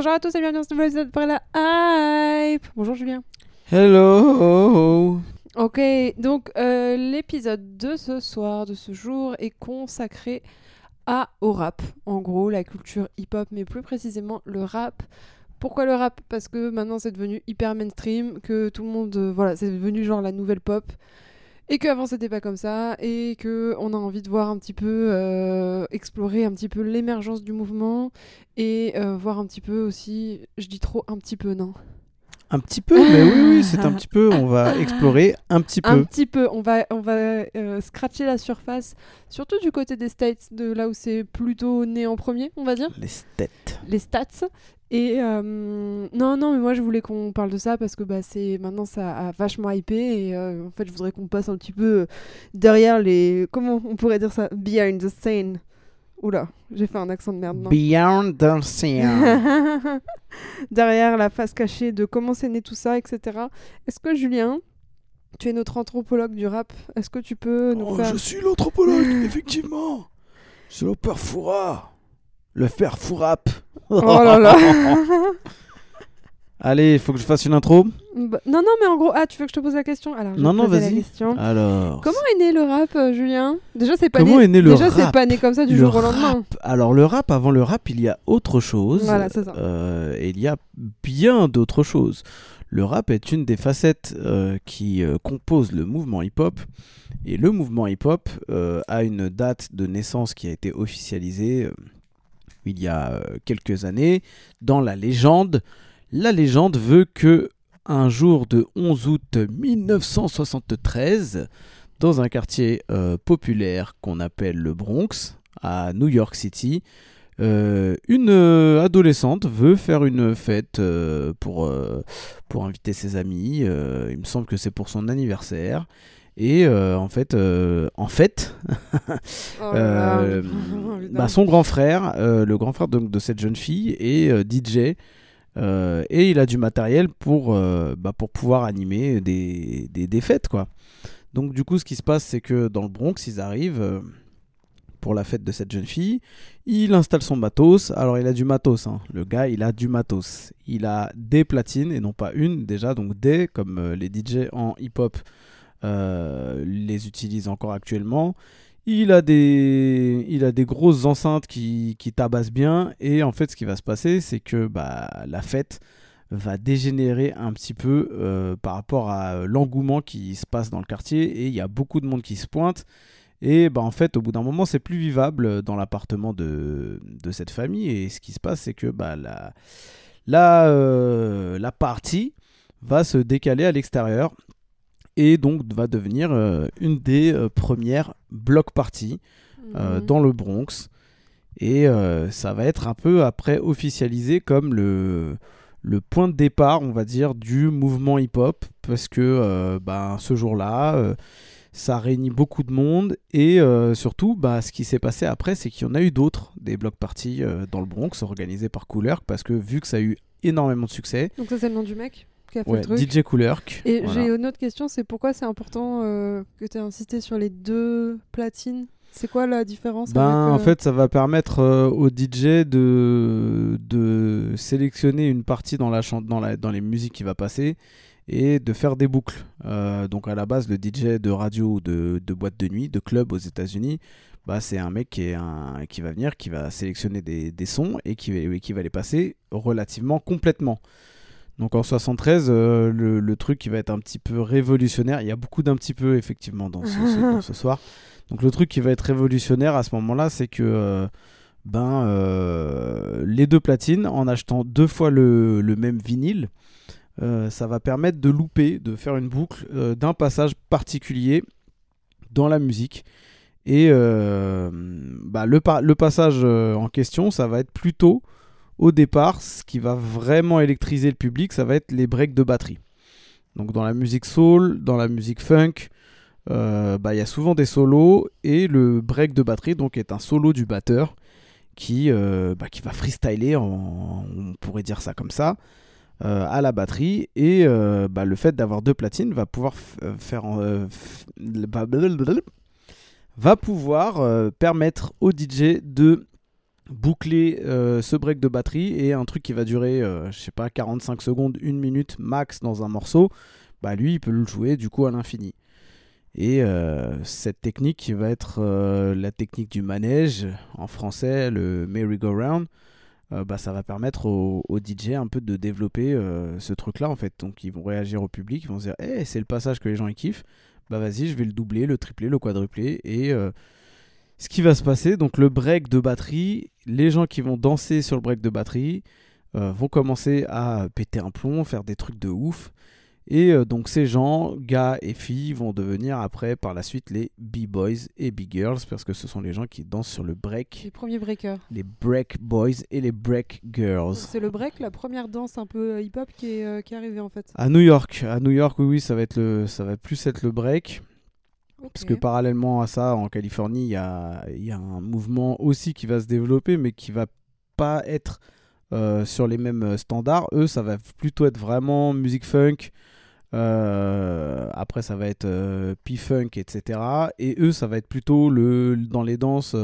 Bonjour à tous et bienvenue dans ce nouvel épisode pour la hype. Bonjour Julien. Hello Ok, donc euh, l'épisode de ce soir, de ce jour, est consacré à, au rap. En gros, la culture hip-hop, mais plus précisément le rap. Pourquoi le rap? Parce que maintenant c'est devenu hyper mainstream, que tout le monde, euh, voilà, c'est devenu genre la nouvelle pop. Et qu'avant c'était pas comme ça, et que on a envie de voir un petit peu, euh, explorer un petit peu l'émergence du mouvement, et euh, voir un petit peu aussi, je dis trop un petit peu, non Un petit peu, mais oui, oui, c'est un petit peu. On va explorer un petit Un peu. petit peu, on va, on va euh, scratcher la surface, surtout du côté des States, de là où c'est plutôt né en premier, on va dire, Les têtes. les stats. Et euh, non, non, mais moi je voulais qu'on parle de ça parce que bah, c'est maintenant ça a vachement hypé et euh, en fait je voudrais qu'on passe un petit peu derrière les. Comment on pourrait dire ça? Behind the scene. Oula, j'ai fait un accent de merde, non? Beyond the Sea. derrière la face cachée de comment c'est né tout ça, etc. Est-ce que Julien, tu es notre anthropologue du rap? Est-ce que tu peux nous Oh, faire je suis l'anthropologue, effectivement. C'est le père Foura. Le père Fourap. Oh là là Allez, il faut que je fasse une intro Bah, Non, non, mais en gros, ah, tu veux que je te pose la question? Alors, je Non, vais non, poser la vas-y. question. Alors. Comment est né le rap, euh, Julien? Déjà, c'est pas Comment né. est né le Déjà, c'est rap? pas né comme ça du Le jour au lendemain. rap? Alors, le rap, avant le rap, il y a autre chose. Voilà, c'est ça. Euh, et il y a bien d'autres choses. Le rap est une des facettes euh, qui euh, composent le mouvement hip-hop. Et le mouvement hip-hop euh, a une date de naissance qui a été officialisée euh, il y a euh, quelques années dans la légende. La légende veut que un jour de 11 août 1973, dans un quartier euh, populaire qu'on appelle le Bronx, à New York City, euh, une adolescente veut faire une fête pour, pour inviter ses amis. il me semble que c'est pour son anniversaire. Et euh, en fait, euh, en fait Oh là euh, Putain. bah, son grand frère, le grand frère de cette jeune fille, est DJ. et il a du matériel pour, bah, pour pouvoir animer des, des, des fêtes. Quoi. Donc du coup, ce qui se passe, c'est que dans le Bronx, ils arrivent pour la fête de cette jeune fille. Il installe son matos. Alors il a du matos. hein. Le gars, il a du matos. Il a des platines et non pas une déjà. Donc des, comme les DJ en hip-hop euh, les utilisent encore actuellement. Il a des, il a des grosses enceintes qui, qui tabassent bien. Et en fait, ce qui va se passer, c'est que bah, la fête va dégénérer un petit peu euh, par rapport à l'engouement qui se passe dans le quartier. Et il y a beaucoup de monde qui se pointe. Et bah, en fait, au bout d'un moment, c'est plus vivable dans l'appartement de, de cette famille. Et ce qui se passe, c'est que bah, la, la, euh, la partie va se décaler à l'extérieur et donc va devenir euh, une des euh, premières block parties euh, Mhm. dans le Bronx. Et ça va être un peu après officialisé comme le, le point de départ, on va dire, du mouvement hip-hop. Parce que bah, ce jour-là, ça réunit beaucoup de monde. Et surtout, bah, ce qui s'est passé après, c'est qu'il y en a eu d'autres, des block parties dans le Bronx, organisés par Coolerk. Parce que vu que ça a eu énormément de succès, Donc, ça, c'est le nom du mec? Qui a fait ouais, le truc. DJ Coolerk. Et voilà. j'ai une autre question c'est pourquoi c'est important euh, que tu aies insisté sur les deux platines? C'est quoi la différence Ben, avec, en euh, fait, ça va permettre euh, au DJ de, de sélectionner une partie dans, la dans, la, dans les musiques qui va passer et de faire des boucles. Euh, donc, à la base, le DJ de radio ou de, de boîte de nuit, de club aux États-Unis, bah, c'est un mec qui, est un, qui va venir, qui va sélectionner des, des sons et qui, et qui va les passer relativement complètement. Donc en 73, euh, le, truc qui va être un petit peu révolutionnaire, il y a beaucoup d'un petit peu effectivement dans ce, soir. Donc le truc qui va être révolutionnaire à ce moment-là, c'est que euh, ben, euh, les deux platines, en achetant deux fois le, même vinyle, ça va permettre de louper, de faire une boucle d'un passage particulier dans la musique. Et bah, le, pa- le passage en question, ça va être plutôt au départ, ce qui va vraiment électriser le public, ça va être les breaks de batterie. Donc dans la musique soul, dans la musique funk, euh, bah, il y a souvent des solos et le break de batterie donc est un solo du batteur qui, euh, bah, va freestyler, on pourrait dire ça comme ça, euh, à la batterie et bah, le fait d'avoir deux platines va pouvoir faire va- pouvoir permettre au DJ de boucler euh, ce break de batterie et un truc qui va durer, euh, je sais pas, 45 secondes, une minute max dans un morceau, bah lui, il peut le jouer du coup à l'infini. Et euh, cette technique qui va être la technique du manège, en français le merry-go-round, bah, ça va permettre aux, DJ un peu de développer ce truc-là en fait. Donc ils vont réagir au public, ils vont se dire, hey, c'est le passage que les gens ils kiffent, bah vas-y, je vais le doubler, le tripler, le quadrupler et ce qui va se passer, donc le break de batterie, les gens qui vont danser sur le break de batterie euh, vont commencer à péter un plomb, faire des trucs de ouf. Et euh, donc ces gens, gars et filles, vont devenir après par la suite les B-boys et B-girls parce que ce sont les gens qui dansent sur le break. Les premiers breakers. Les break boys et les break girls. C'est le break, la première danse un peu euh, hip-hop qui est, qui est arrivée en fait. À New York, à New York, oui, oui, ça va être le, ça va plus être le break. Parce que parallèlement à ça, en Californie, il y a, y a, un mouvement aussi qui va se développer, mais qui va pas être euh, sur les mêmes euh, standards. Eux, ça va plutôt être vraiment musique funk. Euh, après, ça va être P-funk, etc. Et eux, ça va être plutôt le, dans les danses,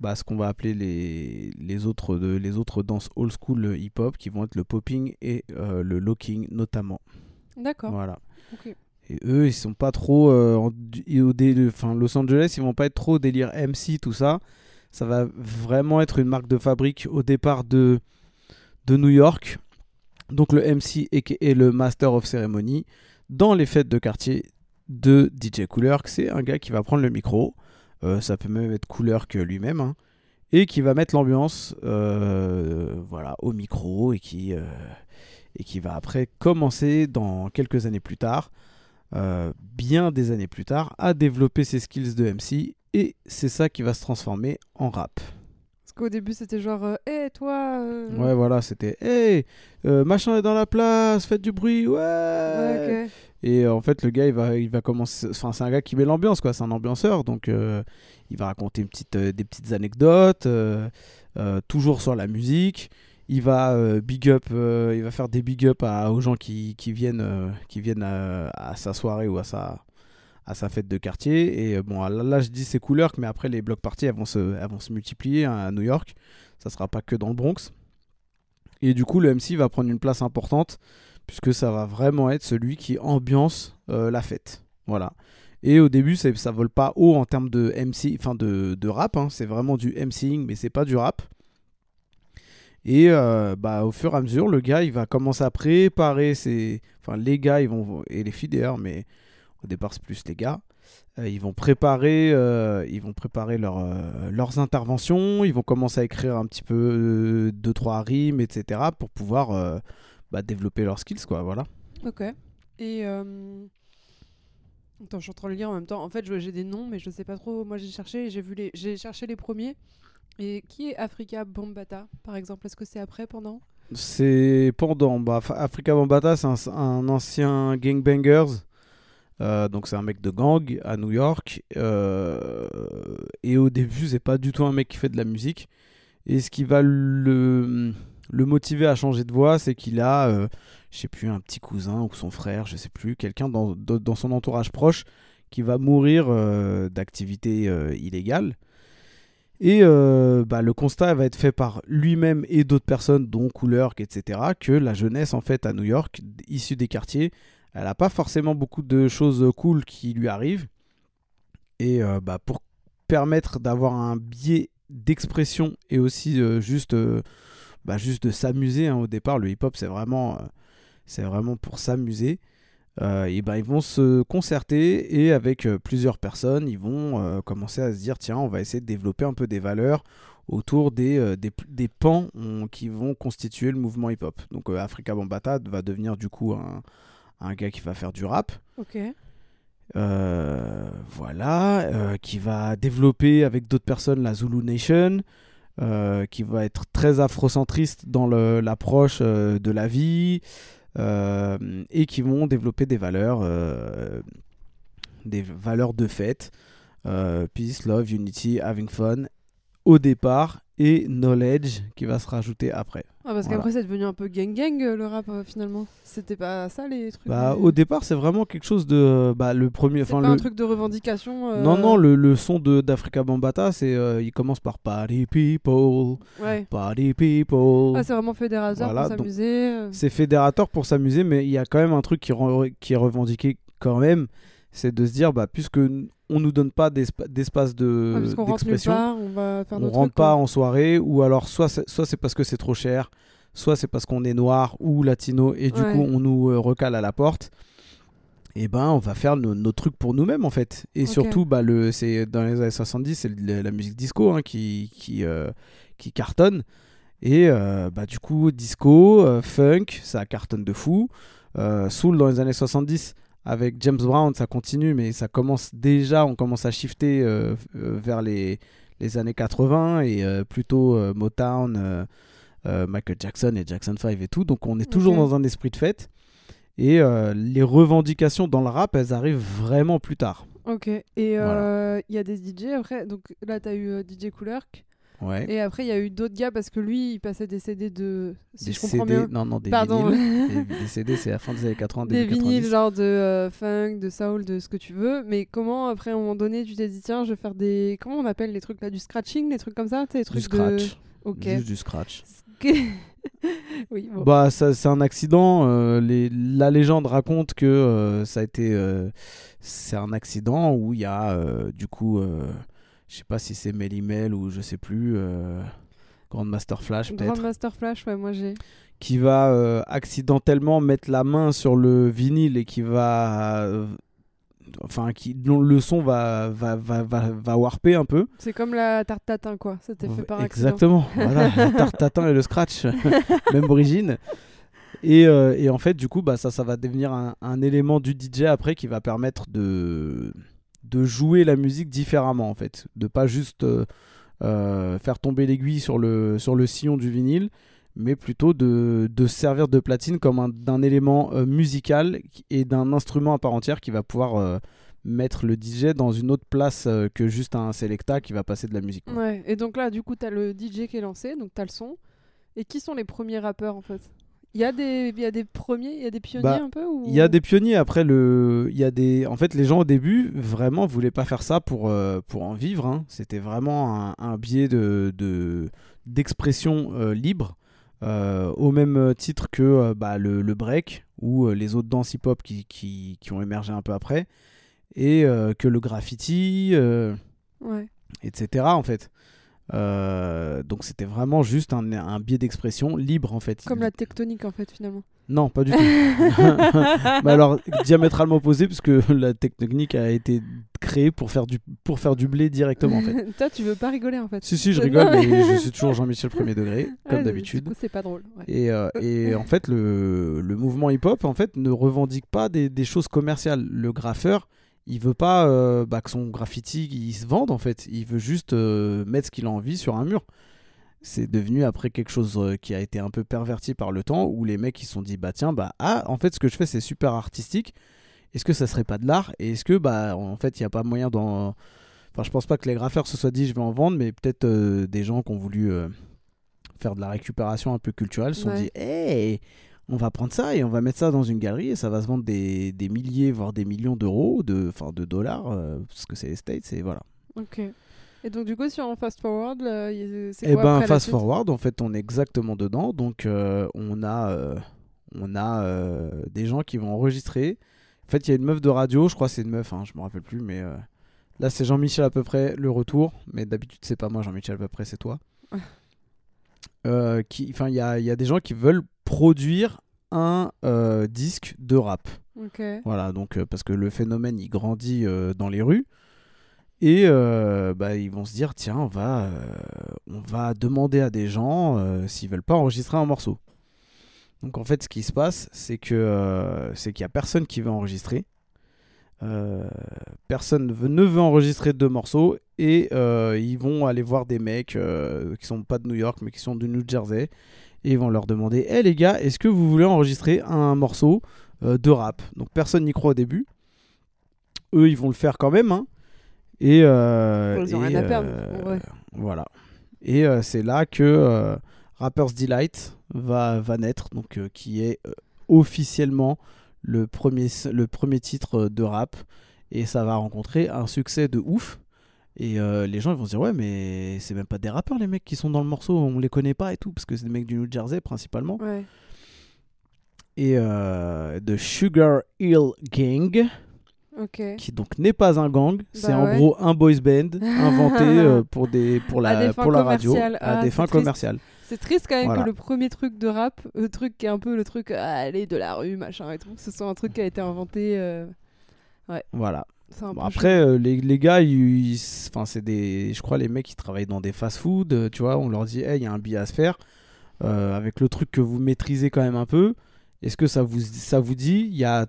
bah, ce qu'on va appeler les, les, autres, de, les autres danses old school hip-hop, qui vont être le popping et le locking notamment. D'accord. Voilà. Et eux, ils sont pas trop. Euh, au enfin, Los Angeles, ils vont pas être trop délire MC, tout ça. Ça va vraiment être une marque de fabrique au départ de, de New York. Donc le MC et le Master of Ceremony dans les fêtes de quartier de DJ Cooler. C'est un gars qui va prendre le micro. Euh, ça peut même être Cooler que lui-même. Hein, et qui va mettre l'ambiance euh, voilà, au micro et qui, et qui va après commencer dans quelques années plus tard euh, bien des années plus tard, à développer ses skills de MC et c'est ça qui va se transformer en rap. Parce qu'au début c'était genre, hé euh, toi euh, Ouais, voilà, c'était, hé, machin est dans la place, faites du bruit, ouais, Et en fait, le gars il va, il va commencer, enfin, c'est un gars qui met l'ambiance, quoi, c'est un ambianceur, donc il va raconter une petite, des petites anecdotes, toujours sur la musique il va euh, big up, euh, il va faire des big up aux gens qui, viennent, euh, qui viennent à, sa soirée ou à sa, fête de quartier. Et bon, là, je dis c'est couleurs, mais après les blocs parties elles vont se, multiplier hein, à New York. Ça sera pas que dans le Bronx. Et du coup, le MC va prendre une place importante puisque ça va vraiment être celui qui ambiance la fête. Voilà. Et au début, ça, ça vole pas haut en termes de MC, enfin de, rap. Hein. C'est vraiment du MCing, mais c'est pas du rap. Et euh, bah, au fur et à mesure, le gars, il va commencer à préparer ses... Enfin, les gars, ils vont... Et les filles d'ailleurs, mais au départ, c'est plus les gars. Euh, ils vont préparer, euh, ils vont préparer leur, leurs interventions. Ils vont commencer à écrire un petit peu deux, trois rimes, etc. pour pouvoir bah, développer leurs skills, quoi. Voilà. Ok. Et... Attends, je suis en train de le lire en même temps. En fait, j'ai des noms, mais je ne sais pas trop. Moi, j'ai cherché, j'ai vu les, j'ai cherché les premiers. Et qui est Africa Bambata, par exemple? Est-ce que c'est après, pendant? C'est pendant. Bah, Africa Bambata, c'est un, ancien gangbangers. Euh, donc c'est un mec de gang à New York. Euh, et au début, c'est pas du tout un mec qui fait de la musique. Et ce qui va le, motiver à changer de voix, c'est qu'il a, euh, je sais plus, un petit cousin ou son frère, je sais plus, quelqu'un dans, dans, son entourage proche qui va mourir d'activité illégale. Et euh, bah, le constat va être fait par lui-même et d'autres personnes, dont Couleur, etc., que la jeunesse, en fait, à New York, issue des quartiers, elle n'a pas forcément beaucoup de choses cool qui lui arrivent. Et euh, bah, pour permettre d'avoir un biais d'expression et aussi euh, juste, bah, juste de s'amuser, hein, au départ, le hip-hop, c'est vraiment pour s'amuser. Euh, et ben, ils vont se concerter et avec euh, plusieurs personnes, ils vont euh, commencer à se dire tiens, on va essayer de développer un peu des valeurs autour des, des, pans qui vont constituer le mouvement hip-hop. Donc Africa Bambata va devenir du coup un, un, gars qui va faire du rap. Ok. voilà, qui va développer avec d'autres personnes la Zulu Nation, qui va être très afrocentriste dans l'approche de la vie, et qui vont développer des valeurs, euh, des valeurs de fête, euh, peace, love, unity, having fun, au départ et knowledge qui va se rajouter après. Ah, parce Voilà. qu'après, c'est devenu un peu gang-gang euh, le rap euh, finalement. C'était pas ça les trucs. Bah, euh, au départ, c'est vraiment quelque chose de. Bah, le premier. c'est pas le... un truc de revendication. euh, Non, non, le, le son de d'Africa Bambata, c'est, il commence par Party People, Ouais. Party People. Ah, c'est vraiment fédérateur Voilà, pour s'amuser. c'est fédérateur pour s'amuser, mais il y a quand même un truc qui, qui est revendiqué quand même, c'est de se dire, bah, puisque on nous donne pas d'espa- d'espace de Ouais, rentre nulle d'expression, part, on va faire on rentre pas quoi. en soirée, ou alors soit c'est, soit c'est parce que c'est trop cher, soit c'est parce qu'on est noir ou latino, et du Ouais. coup on nous euh, recale à la porte. Et ben on va faire nos, nos trucs pour nous-mêmes en fait. Et surtout, bah, le, c'est, dans les années 70, c'est la musique disco hein, qui, qui, euh, qui cartonne. Et euh, bah, du coup, disco, euh, funk, ça cartonne de fou. Euh, soul dans les années 70, avec James Brown, ça continue, mais ça commence déjà, on commence à shifter euh, euh, vers les, les années 80 et euh, plutôt Motown, Michael Jackson et Jackson 5 et tout. Donc on est toujours dans un esprit de fête. Et les revendications dans le rap, elles arrivent vraiment plus tard. Ok. Et il Voilà. y a des DJ après. Donc là, t'as eu euh, DJ Coolerk. Ouais. Et après, il y a eu d'autres gars parce que lui, il passait des CD de. Si des je comprends CD, bien. non, non, des Pardon. vinyles. des, des CD, c'est à la fin des années 80, des vinyles 90. genre de euh, funk, de soul, de ce que tu veux. Mais comment après à un moment donné tu t'es dit tiens je vais faire des comment on appelle les trucs là du scratching, les trucs comme ça, les trucs Du scratch. de. Ok. Juste du scratch. oui. Bon. Bah, ça, c'est un accident. euh, les, la légende raconte que euh, ça a été. c'est un accident où il y a du coup. Je sais pas si c'est Melly Mel ou je sais plus. euh, Grandmaster Flash peut-être. Grandmaster Flash, ouais, moi j'ai. Qui va euh, accidentellement mettre la main sur le vinyle et qui va. euh, enfin, qui, dont le son va, va, va, va, va warper un peu. C'est comme la tarte tatin quoi, c'était fait par accident. Exactement, voilà, la tarte tatin et le scratch, même origine. Et, euh, et en fait, du coup, bah, ça, ça va devenir un, un élément du DJ après qui va permettre de, de jouer la musique différemment, en fait. De pas juste euh, euh, faire tomber l'aiguille sur le, sur le sillon du vinyle, mais plutôt de, de servir de platine comme un, d'un élément euh, musical et d'un instrument à part entière qui va pouvoir mettre le DJ dans une autre place que juste un selecta qui va passer de la musique. Ouais, et donc là, du coup, t'as le DJ qui est lancé, donc t'as le son. Et qui sont les premiers rappeurs en fait? Il y, a des... il y a des premiers, il y a des pionniers Bah, un peu ou... Il y a des pionniers après le il y a des en fait les gens au début vraiment voulaient pas faire ça pour euh, pour en vivre hein. c'était vraiment un, un biais de de- d'expression euh, libre euh, au même titre que euh, bah, le, le break ou les autres danses hip hop qui, qui, qui ont émergé un peu après et que le graffiti Ouais. etc en fait Euh, donc c'était vraiment juste un, un biais d'expression libre en fait Comme la tectonique en fait finalement. non, pas du tout. Mais alors, diamétralement opposé, puisque la technique a été créée pour faire du, pour faire du blé directement, en fait. Toi, tu veux pas rigoler en fait. si, si, je rigole, mais je suis toujours Jean-Michel premier degré, comme Ouais, d'habitude. C'est pas drôle. ouais. Et, euh, et en fait, le, le mouvement hip-hop, en fait, ne revendique pas des, des choses commerciales. Le graffeur, il veut pas euh, bah, que son graffiti il se vende, en fait. Il veut juste euh, mettre ce qu'il a envie sur un mur. C'est devenu après quelque chose euh, qui a été un peu perverti par le temps, où les mecs ils se sont dit, bah tiens, bah ah, en fait, ce que je fais, c'est super artistique. Est-ce que ça serait pas de l'art? Et est-ce que, bah, en fait, il n'y a pas moyen d'en. Enfin, je pense pas que les graffeurs se soient dit, je vais en vendre, mais peut-être des gens qui ont voulu faire de la récupération un peu culturelle se sont Ouais. dit, hey, on va prendre ça et on va mettre ça dans une galerie et ça va se vendre des, des milliers, voire des millions d'euros, de, enfin, de dollars, euh, parce que c'est les States, et voilà. Ok. Et donc, du coup, si on fast forward, c'est Et quoi ben, après fast forward, en fait, on est exactement dedans. Donc, euh, on a, euh, on a des gens qui vont enregistrer. En fait, il y a une meuf de radio, je crois que c'est une meuf, hein, je me rappelle plus, mais là, c'est Jean-Michel à peu près le retour. Mais d'habitude, c'est pas moi, Jean-Michel à peu près, c'est toi. Euh, qui, enfin, il y a, y a des gens qui veulent produire un euh, disque de rap. Voilà, donc euh, parce que le phénomène il grandit dans les rues et bah, ils vont se dire tiens on va on va demander à des gens s'ils veulent pas enregistrer un morceau. Donc en fait ce qui se passe c'est que c'est qu'il y a personne qui veut enregistrer. Euh, personne ne veut, ne veut enregistrer deux morceaux et euh, ils vont aller voir des mecs euh, qui sont pas de New York mais qui sont du New Jersey et ils vont leur demander hé les gars est-ce que vous voulez enregistrer un morceau de rap? Donc personne n'y croit au début. Eux, ils vont le faire quand même. hein. Et, Ils ont et, rien à perdre, en vrai. Voilà. Et c'est là que Rapper's Delight va, va naître, donc, qui est officiellement le premier, le premier titre de rap. Et ça va rencontrer un succès de ouf. Et euh, les gens ils vont se dire ouais mais c'est même pas des rappeurs les mecs qui sont dans le morceau, on les connaît pas et tout, parce que c'est des mecs du New Jersey principalement. Ouais. Et euh, de Sugar Hill Gang, qui donc n'est pas un gang, c'est Bah en ouais. gros un boys band inventé euh, pour, des, pour, la, pour la radio à Ah, des c'est fins triste. commerciales. C'est triste quand même Voilà. que le premier truc de rap, le truc qui est un peu le truc ah, allez de la rue machin et tout, ce soit un truc qui a été inventé. euh, Voilà. Bon, peu après, euh, les, les gars, ils, enfin, c'est des, je crois les mecs qui travaillent dans des fast-food, euh, tu vois, on leur dit, hey, il y a un billet à se faire, euh, avec le truc que vous maîtrisez quand même un peu. Est-ce que ça vous, ça vous dit, il y a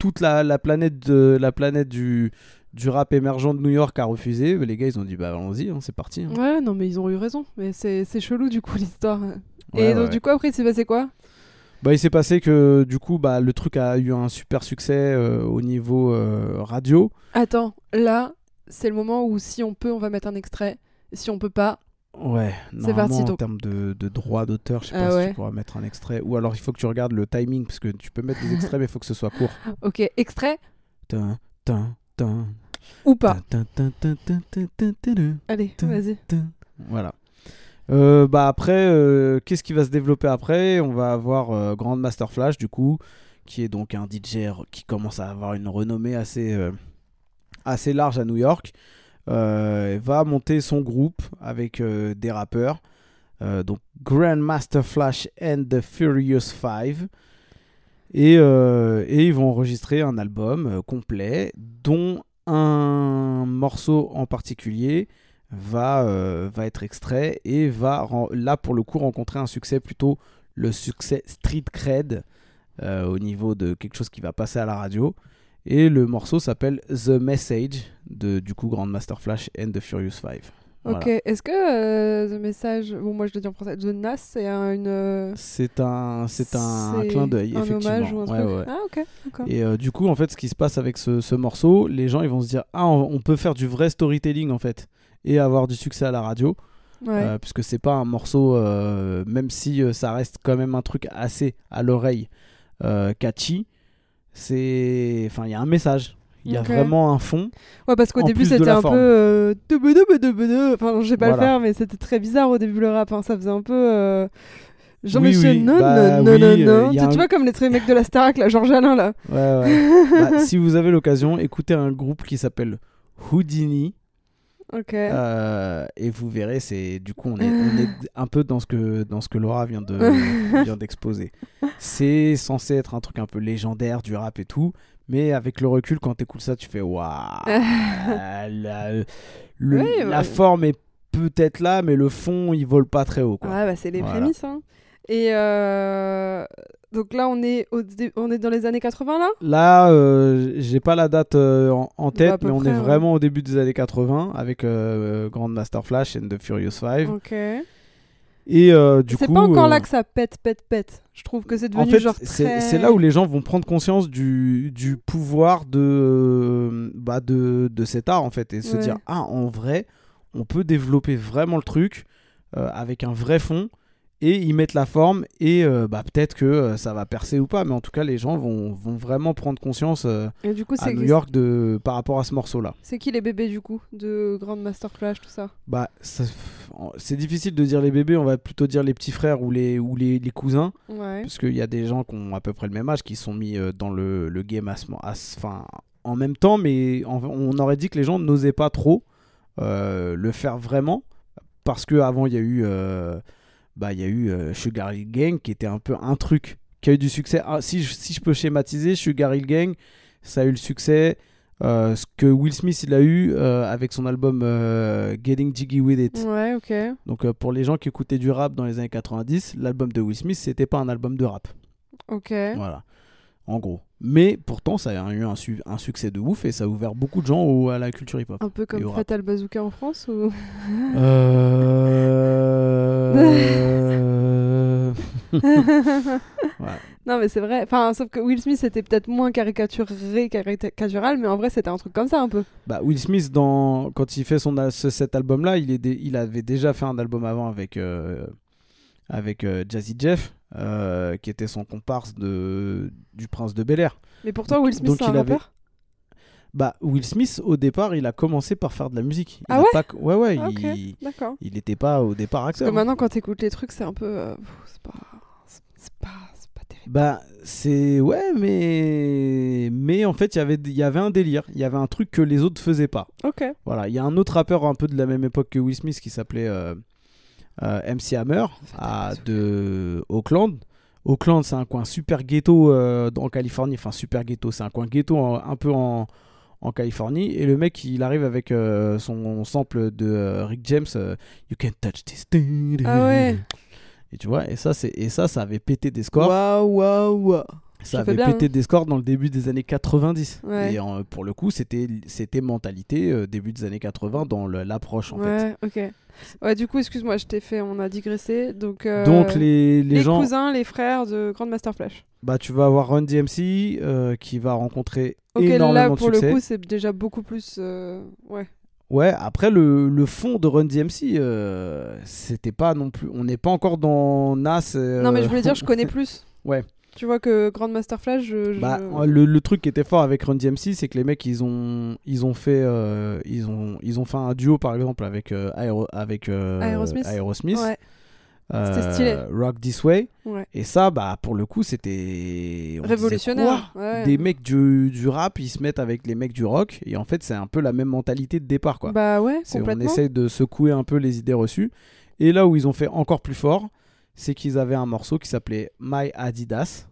toute la, la planète de la planète du du rap émergent de New York a refusé. Les gars, ils ont dit, bah allons-y, hein, c'est parti. hein. Ouais, non mais ils ont eu raison, mais c'est c'est chelou du coup l'histoire. Ouais, et donc ouais. du coup après il s'est passé quoi? Bah, il s'est passé que du coup, bah, le truc a eu un super succès euh, au niveau euh, radio. Attends, là c'est le moment où si on peut on va mettre un extrait, si on peut pas, Ouais, C'est parti, en donc. termes de, de droit d'auteur, je sais Ah pas si tu pourras mettre un extrait. Ou alors il faut que tu regardes le timing, parce que tu peux mettre des extraits, mais il faut que ce soit court. ok extrait tin, tin, ou pas. Allez, vas-y. Voilà. Bah après, euh, qu'est-ce qui va se développer après? On va avoir euh, Grand Master Flash, du coup, qui est donc un DJ qui commence à avoir une renommée assez, euh, assez large à New York. Euh, va monter son groupe avec des rappeurs. donc Grand Master Flash and the Furious Five. Et, euh, et ils vont enregistrer un album euh, complet dont un morceau en particulier va, euh, être extrait et va là pour le coup rencontrer un succès plutôt le succès street cred au niveau de quelque chose qui va passer à la radio et le morceau s'appelle The Message de du coup Grandmaster Flash and the Furious Five. Voilà. Ok, est-ce que euh, The Message, bon moi je le dis en français, The Nas c'est un, une... euh, C'est un c'est un c'est clin d'œil un effectivement. hommage ou un Ouais, ouais. Ah ok. Et euh, du coup, en fait, ce qui se passe avec ce, ce morceau, les gens ils vont se dire ah on, peut faire du vrai storytelling en fait et avoir du succès à la radio, Ouais. euh, puisque c'est pas un morceau, euh, même si ça reste quand même un truc assez à l'oreille catchy. C'est, enfin, il y a un message, il y a vraiment un fond. Ouais, parce qu'au début c'était un forme. peu. euh. Enfin, je sais pas Voilà. le faire, mais c'était très bizarre au début le rap. hein. Ça faisait un peu. euh, Jean-Michel, oui, non, bah non, oui, non, euh, non. Tu vois, comme les mecs de la Starac, là, Georges Alain, là. Ouais, ouais. Bah, si vous avez l'occasion, écoutez un groupe qui s'appelle Houdini. Ok. Euh, et vous verrez, c'est du coup on est, on est un peu dans ce que dans ce que Laura vient de vient d'exposer. C'est censé être un truc un peu légendaire du rap et tout, mais avec le recul, quand t'écoutes ça, tu fais waouh. la, le- la ouais. forme est peut-être là, mais le fond il vole pas très haut quoi. Ouais, bah, c'est les Voilà. prémices. Hein. Et euh, donc là, on est, au dé- on est dans les années 80, là? Là, euh, j'ai pas la date euh, en, en Bah, tête, mais on près, est ouais. vraiment au début des années 80 avec euh, Grandmaster Flash and the Furious Five. Ok. Et euh, du coup, C'est pas encore euh, là que ça pète, pète, pète. Je trouve que c'est En devenu fait, genre c'est très... c'est là où les gens vont prendre conscience du, du pouvoir de, bah de, de cet art, en fait, et se dire, ah, en vrai, on peut développer vraiment le truc euh, avec un vrai fond, et y mettre la forme, et euh, bah, peut-être que euh, ça va percer ou pas, mais en tout cas, les gens vont, vont vraiment prendre conscience euh, Et du coup, à New York de, par rapport à ce morceau-là. c'est qui les bébés, du coup, de Grandmaster Flash, tout ça? Bah, c'est difficile de dire les bébés, on va plutôt dire les petits frères ou les, ou les, les cousins. Ouais. Parce qu'il y a des gens qui ont à peu près le même âge qui sont mis euh, dans le, le game à à en même temps, mais en- on aurait dit que les gens n'osaient pas trop le faire vraiment. Parce qu'avant, il y a eu, bah, il y a eu euh, Sugar Hill Gang qui était un peu un truc qui a eu du succès. Ah, si, je, si je peux schématiser, Sugar Hill Gang, ça a eu le succès. euh, ce que Will Smith il a eu euh, avec son album euh, Getting Jiggy With It. Ouais, ok. Donc pour les gens qui écoutaient du rap dans les années 90, l'album de Will Smith c'était pas un album de rap. Ok. Voilà, en gros. Mais pourtant, ça a eu un, su- un succès de ouf et ça a ouvert beaucoup de gens au- à la culture hip-hop. Un peu comme. Fatal Bazooka en France ou... Euh... Non, mais c'est vrai. Enfin, sauf que Will Smith était peut-être moins caricaturé, caricatural, mais en vrai, c'était un truc comme ça un peu. Bah, Will Smith, dans... quand il fait son, ce- cet album-là, il, est dé- il avait déjà fait un album avant avec, euh, avec euh, Jazzy Jeff, euh, qui était son comparse de... du Prince de Bel Air. Mais pourtant, Donc- Will Smith, c'est un avait- rappeur? Bah, Will Smith, au départ, il a commencé par faire de la musique. Il Ah ouais? pas... Ouais, ouais, Ok. il... D'accord. il était pas au départ Parce que acteur. hein. maintenant, quand t'écoutes les trucs, c'est un peu. euh, c'est pas. pas. Pas terrible. Bah, c'est. Ouais, mais. Mais en fait, il y avait- il y avait un délire. Il y avait un truc que les autres faisaient pas. Ok. Voilà, il y a un autre rappeur un peu de la même époque que Will Smith qui s'appelait euh, MC Hammer à, de Oakland. Oakland, c'est un coin super ghetto euh, en Californie. Enfin, super ghetto, c'est un coin ghetto en- un peu en, en Californie. Et le mec, il arrive avec euh, son sample de euh, Rick James, euh, You Can't Touch This. Ah ouais. Et tu vois, et ça, c'est et ça, ça avait pété des scores. Waouh, waouh, waouh. Ça avait bien, pété hein. des scores dans le début des années 90. Ouais. Et euh, pour le coup, c'était mentalité euh, début des années 80 dans l'approche en fait. Ouais, ok. Ouais, du coup, excuse-moi, je t'ai fait. On a digressé. Donc. euh, Donc les, les, les gens, cousins, les frères de Grandmaster Flash. bah tu vas avoir Run DMC euh, qui va rencontrer Ok, énormément là, de pour succès. le coup, c'est déjà beaucoup plus. Ouais. Ouais, après le, le fond de Run DMC, euh, c'était pas non plus. On n'est pas encore dans Nas. euh, Non, mais je voulais dire, je connais plus. Ouais. Tu vois que Grandmaster Flash, je. je- Bah, le, le truc qui était fort avec Run DMC, c'est que les mecs, ils ont, ils ont fait, euh, ils ont, ils ont fait un duo par exemple avec euh, Aero- avec euh, Aerosmith. Aerosmith, Ouais, C'était stylé. Rock This Way. ouais. Et ça, bah pour le coup, c'était Révolutionnaire. ouais. Des mecs du, du rap, ils se mettent avec les mecs du rock, et en fait, c'est un peu la même mentalité de départ, quoi. Bah ouais, on essaye de secouer un peu les idées reçues. Et là où ils ont fait encore plus fort, c'est qu'ils avaient un morceau qui s'appelait My Adidas.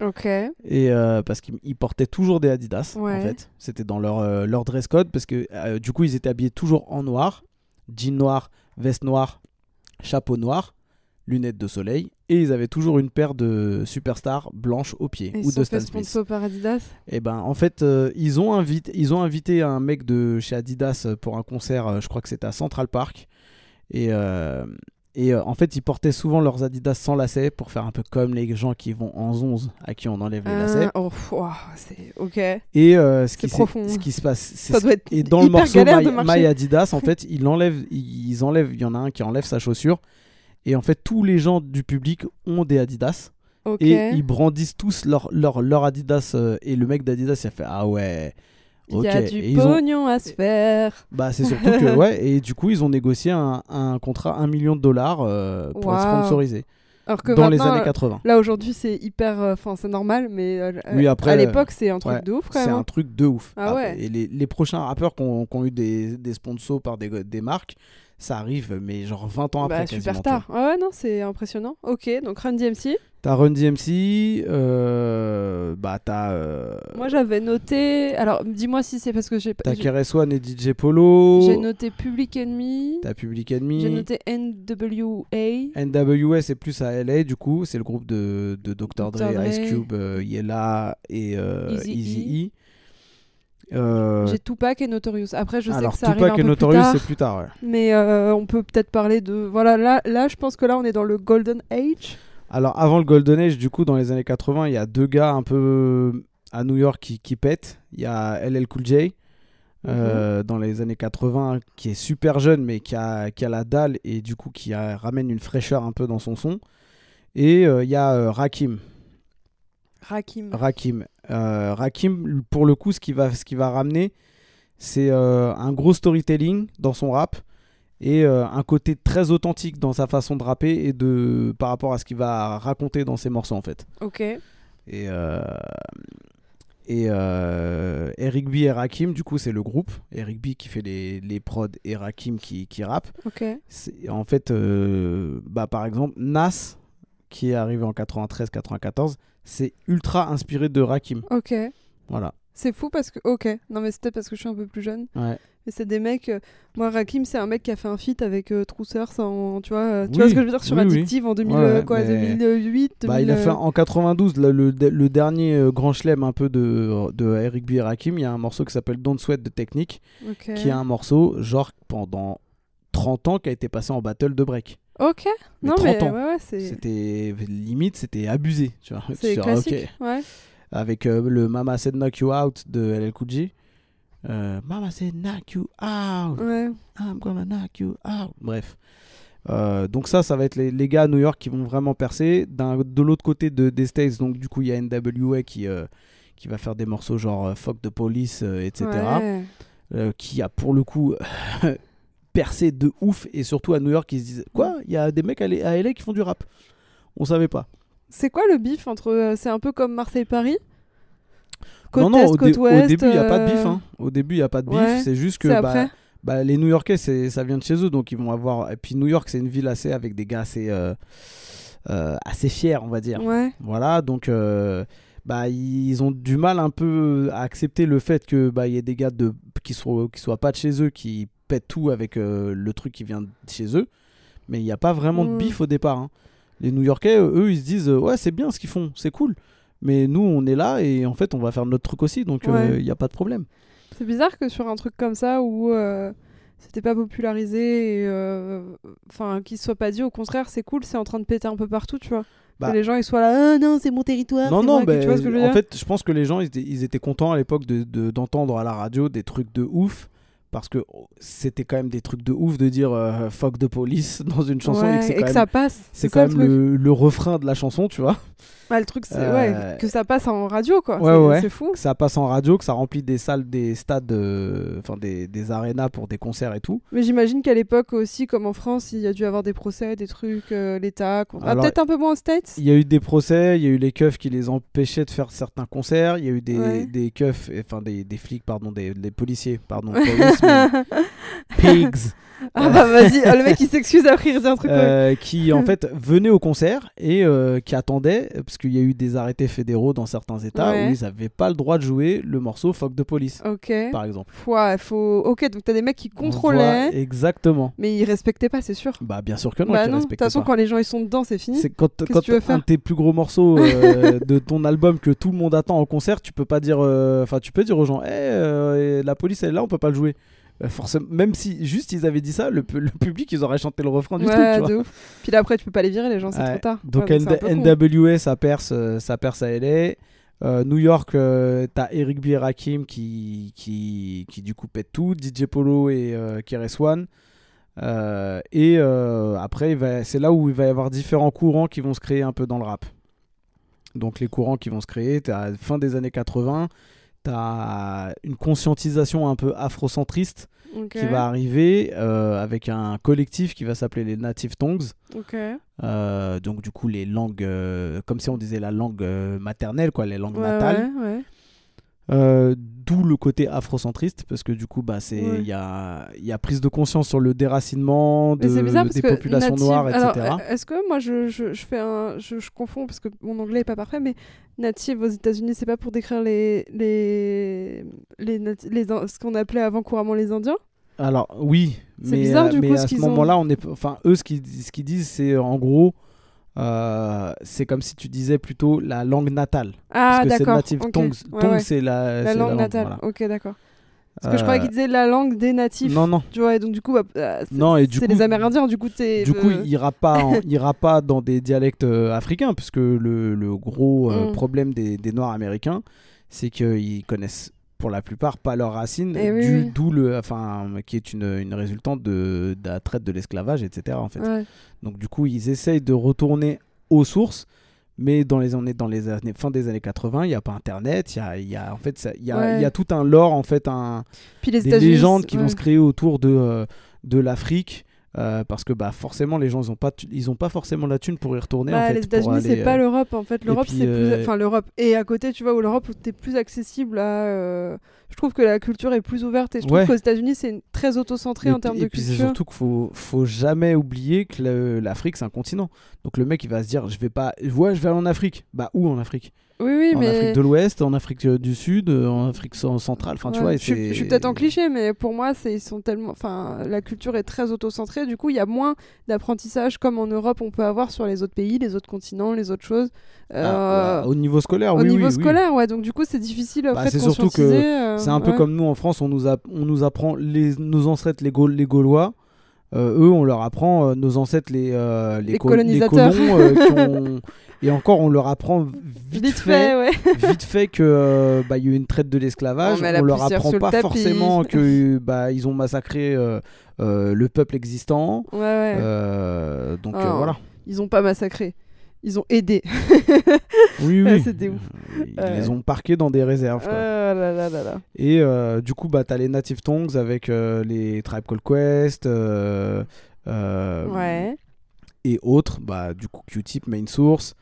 Ok. Et euh, parce qu'ils ils portaient toujours des Adidas, en fait. C'était dans leur, euh, leur dress code, parce que euh, du coup, ils étaient habillés toujours en noir, jean noir, veste noire, chapeau noir, lunettes de soleil, et ils avaient toujours une paire de superstars blanches aux pieds, Et ou de Stan Smith. sponsor par Adidas. Et ben, en fait, ils, ont invité, ils ont invité un mec de chez Adidas pour un concert, je crois que c'était à Central Park. Et, euh, et euh, en fait, ils portaient souvent leurs Adidas sans lacets pour faire un peu comme les gens qui vont en 11 à qui on enlève les lacets. Ah, oh, pff, ouah, c'est ok. Et euh, ce, qui C'est s'est- profond. ce qui se passe, c'est Ça doit être et dans le morceau My. My Adidas, en fait, ils enlèvent, ils enlèvent, il y en a un qui enlève sa chaussure. Et en fait, tous les gens du public ont des Adidas. Et ils brandissent tous leur, leur, leur Adidas. euh, et le mec d'Adidas, il a fait Ah ouais. Il y a du Et ont- pognon à se faire. Bah, c'est surtout que, ouais, et du coup, ils ont négocié un, un contrat 1 million de dollars euh, pour être Waouh. sponsorisé Alors que dans les années euh, 80. Là aujourd'hui c'est hyper, euh, enfin c'est normal, mais euh, Oui, euh, après, à l'époque c'est un truc ouais, de ouf quand C'est même. un hein. truc de ouf. Ah ouais. Et les, les prochains rappeurs qui ont, eu des, des sponsors par des, des marques, ça arrive, mais genre 20 ans après. Bah, super tard. Ah ouais non c'est impressionnant. Ok donc Run DMC. T'as Run DMC, euh, bah t'as euh, Moi j'avais noté. Alors dis-moi si c'est parce que j'ai t'as j'ai- KRS One et DJ Polo, j'ai noté Public Enemy. t'as Public Enemy, J'ai noté NWA. NWA c'est plus à LA du coup, c'est le groupe de, de Dr. Dre, Dr. Dre. Ice Cube, euh, Yella et Eazy-E. Eazy-E. Euh, J'ai Tupac et Notorious. Après je sais alors que ça Tupac arrive un et peu Notorious c'est plus tard. Ouais. mais euh, on peut peut-être parler de voilà là là je pense que là on est dans le Golden Age. Alors avant le Golden Age, du coup dans les années 80, il y a deux gars un peu à New York qui, qui pètent. Il y a LL Cool J. euh, dans les années 80 qui est super jeune mais qui a, qui a la dalle et du coup qui a- ramène une fraîcheur un peu dans son son et euh, il y a euh, Rakim Rakim. Rakim Rakim pour le coup ce qui va, ce qui va ramener c'est un gros storytelling dans son rap et euh, un côté très authentique dans sa façon de rapper et de par rapport à ce qu'il va raconter dans ses morceaux en fait Ok. et euh, et euh, Eric B et Rakim du coup c'est le groupe Eric B qui fait les, les prods et Rakim qui, qui rappe Ok. en fait bah par exemple Nas qui est arrivé en 93 94 c'est ultra inspiré de Rakim Ok. voilà C'est fou parce que. Ok. Non, mais c'est peut-être parce que je suis un peu plus jeune. ouais Mais c'est des mecs. euh, Moi, Rakim, c'est un mec qui a fait un feat avec euh, Trousseur. Tu vois, euh, tu Oui. vois ce que je veux dire sur Oui, oui. Addictive en 2000, Ouais, euh, quoi, mais- 2008 Bah, il a 2000, fait euh, en 92 là, le, le dernier euh, grand chelem un peu de, de Eric B et Rakim il y a un morceau qui s'appelle Don't Sweat de Technique ok. qui est un morceau genre pendant 30 ans qui a été passé en battle de break Ok. Mais non, 30 mais ans. ouais, ouais, c'est C'était limite, c'était abusé. Tu vois. c'est ok. Ouais. Avec euh, le Mama Said Knock You Out de LL Cool J. Euh, Mama Said Knock You Out. ouais. I'm gonna knock you out. Bref. Euh, donc ça, ça va être les, les gars à New York qui vont vraiment percer. De l'autre côté de, des States, donc du coup, il y a NWA qui, euh, qui va faire des morceaux genre Fuck the Police, euh, etc. Ouais. qui a pour le coup percé de ouf. Et surtout à New York, ils se disent Quoi? Il y a des mecs à, à LA qui font du rap. On savait pas. C'est quoi le bif entre. euh, C'est un peu comme Marseille-Paris? Côte non, non, Est, au, côte dé- au début, il n'y a pas de bif. euh, hein. Au début, il n'y a pas de bif. ouais. C'est juste que bah, bah, les New Yorkais, ça vient de chez eux. Donc ils vont avoir. Et puis New York, c'est une ville assez avec des gars assez, euh, euh, assez fiers, on va dire. Ouais. Voilà, donc euh, bah, ils ont du mal un peu à accepter le fait que bah, y ait des gars de, qui soient, qui soient pas de chez eux, qui pètent tout avec le truc qui vient de chez eux. Mais il n'y a pas vraiment de Mm. bif au départ. hein. Les New Yorkais, eux, ils se disent euh, ouais, c'est bien ce qu'ils font, c'est cool. Mais nous, on est là et en fait, on va faire notre truc aussi, donc euh, il Ouais. n'y a pas de problème. C'est bizarre que sur un truc comme ça où euh, c'était pas popularisé et euh, enfin qu'il se soit pas dit au contraire c'est cool c'est en train de péter un peu partout tu vois Bah. que les gens ils soient là ah non c'est mon territoire Non, non, moi qui- bah, tu vois ce que je veux en dire? fait, je pense que les gens, ils étaient, ils étaient contents à l'époque d'entendre de, d'entendre à la radio des trucs de ouf. Parce que c'était quand même des trucs de ouf de dire euh, fuck de police dans une chanson et que c'est et quand, que même, ça passe c'est ça, quand même le refrain de la chanson, tu vois. Ouais, le truc c'est Euh, ouais que ça passe en radio quoi Ouais, c'est ouais. fou Que ça passe en radio, que ça remplit des salles, des stades, euh, enfin des, des arénas pour des concerts et tout. mais j'imagine qu'à l'époque aussi comme en France il y a dû avoir des procès des trucs euh, l'État contre- ah, peut-être un peu moins aux States? Il y a eu des procès, il y a eu les keufs qui les empêchaient de faire certains concerts, il y a eu des, Ouais. des keufs, enfin des, des flics, pardon, des, des policiers, pardon, police, mais pigs, ah bah vas-y Ah, le mec il s'excuse après il dit un truc ouais. euh, qui en fait venaient au concert et euh, qui attendaient, parce qu'il y a eu des arrêtés fédéraux dans certains états Ouais. où ils n'avaient pas le droit de jouer le morceau Fuck de police, ok par exemple. Ouais, faut ok donc t'as des mecs qui contrôlaient exactement. mais ils respectaient pas c'est sûr Bah bien sûr que non, bah non de toute façon pas. quand les gens ils sont dedans c'est fini C'est quand, quand tu veux un faire de tes plus gros morceaux euh, de ton album que tout le monde attend en concert, tu peux pas dire, euh, enfin tu peux dire aux gens, Eh, euh, la police elle est là, on peut pas le jouer. Euh, forcément, même si juste ils avaient dit ça, le, pu- le public ils auraient chanté le refrain du ouais, truc. Tu vois. de ouf. Puis là, après, tu peux pas les virer, les gens, c'est Ouais. trop tard. Donc Ouais. NWA ça perce, euh, ça perce à LA. Euh, New York, euh, t'as Eric B. Rakim qui, qui, qui du coup pète tout, DJ Polo et euh, KRS One. Et après, c'est là où il va y avoir différents courants qui vont se créer un peu dans le rap. Donc les courants qui vont se créer, t'as à la fin des années 80, t'as une conscientisation un peu afrocentriste qui va arriver euh, avec un collectif qui va s'appeler les Native Tongues. Euh, donc du coup les langues euh, comme si on disait la langue maternelle quoi les langues Ouais, natales ouais, ouais. Euh, d'où le côté afrocentriste parce que du coup bah c'est il Ouais. y, a, il y a prise de conscience sur le déracinement de, bizarre des populations native- noires etc euh, est-ce que moi je, je, je fais un. Je, je confonds parce que mon anglais est pas parfait, mais native aux États-Unis, c'est pas pour décrire les. les, les, les ce qu'on appelait avant couramment les Indiens? Alors oui C'est mais, bizarre, euh, du mais coup, à ce ce qu'ils ont- moment-là on est enfin eux ce qu'ils ce qu'ils disent c'est en gros euh, c'est comme si tu disais plutôt la langue natale Ah, parce que c'est d'accord. native ok. tongues Ouais, Tongues, ouais. c'est la, La langue natale. voilà. Ok, d'accord. Parce que je croyais Euh, qu'ils disaient la langue des natifs. non non Tu vois, et donc du coup, bah, c'est- Non, et du coup- les Amérindiens, du coup, t'es. Du coup, il ira pas, en- il ira pas dans des dialectes euh, africains, puisque le, le gros Mm. problème des, des Noirs américains, c'est qu'ils connaissent pour la plupart pas leurs racines, Eh oui, du- oui. d'où le, enfin, qui est une, une résultante de, de la traite de l'esclavage, etc. En fait. ouais. Donc du coup, ils essayent de retourner aux sources. Mais dans les, on est dans les années, fin des années 80, il n'y a pas Internet, il y a, il y a, en fait, il y Ouais. y a tout un lore, en fait, un, Puis les des légendes qui vont ouais. se créer autour de, euh, de l'Afrique. Euh, parce que bah forcément les gens ils ont pas ils ont pas forcément la thune pour y retourner Bah, en fait, les États-Unis, c'est pas euh, l'Europe en fait. L'Europe, c'est plus. euh, Enfin, l'Europe. Et à côté, tu vois, où l'Europe, t'es plus accessible à. Je trouve que la culture est plus ouverte et je trouve Ouais. qu'aux États-unis, c'est très auto-centré et en termes puis- de et puis c'est culture. surtout qu'il faut faut jamais oublier que l'Afrique c'est un continent donc le mec il va se dire je vais pas ouais je vais aller en Afrique bah où en Afrique? Oui, oui, en mais. Afrique de l'Ouest en Afrique euh, du Sud euh, en Afrique cen- centrale enfin tu Ouais, vois je, je suis peut-être en cliché, mais pour moi, ils sont tellement. Enfin, la culture est très auto-centrée. Du coup, il y a moins d'apprentissage comme en Europe on peut avoir sur les autres pays, les autres continents, les autres choses. Ah, Euh, ouais, au niveau scolaire au oui, niveau oui, oui. scolaire, ouais. Donc du coup, c'est difficile Bah, c'est surtout que euh, C'est un peu ouais. comme nous en France, on nous, a- on nous apprend, les, nos ancêtres, les, les Gaulois, euh, eux, on leur apprend euh, nos ancêtres, les, euh, Les col- colonisateurs. colons, euh, qui ont- et encore, on leur apprend vite, Vite fait, fait, ouais. vite fait que euh, bah, il y a eu une traite de l'esclavage. On On leur apprend pas forcément que bah, ils ont massacré euh, euh, le peuple existant. Ouais, ouais. Euh, donc Oh. voilà. Ils ont pas massacré. Ils ont aidé. Oui, oui. c'était ouf. Ils les ont parqués dans des réserves. Oh quoi. là là là là. Et du coup, bah, t'as les Native Tongues avec les Tribe Called Quest Ouais. et autres. Bah, du coup, Q-Tip, Main Source.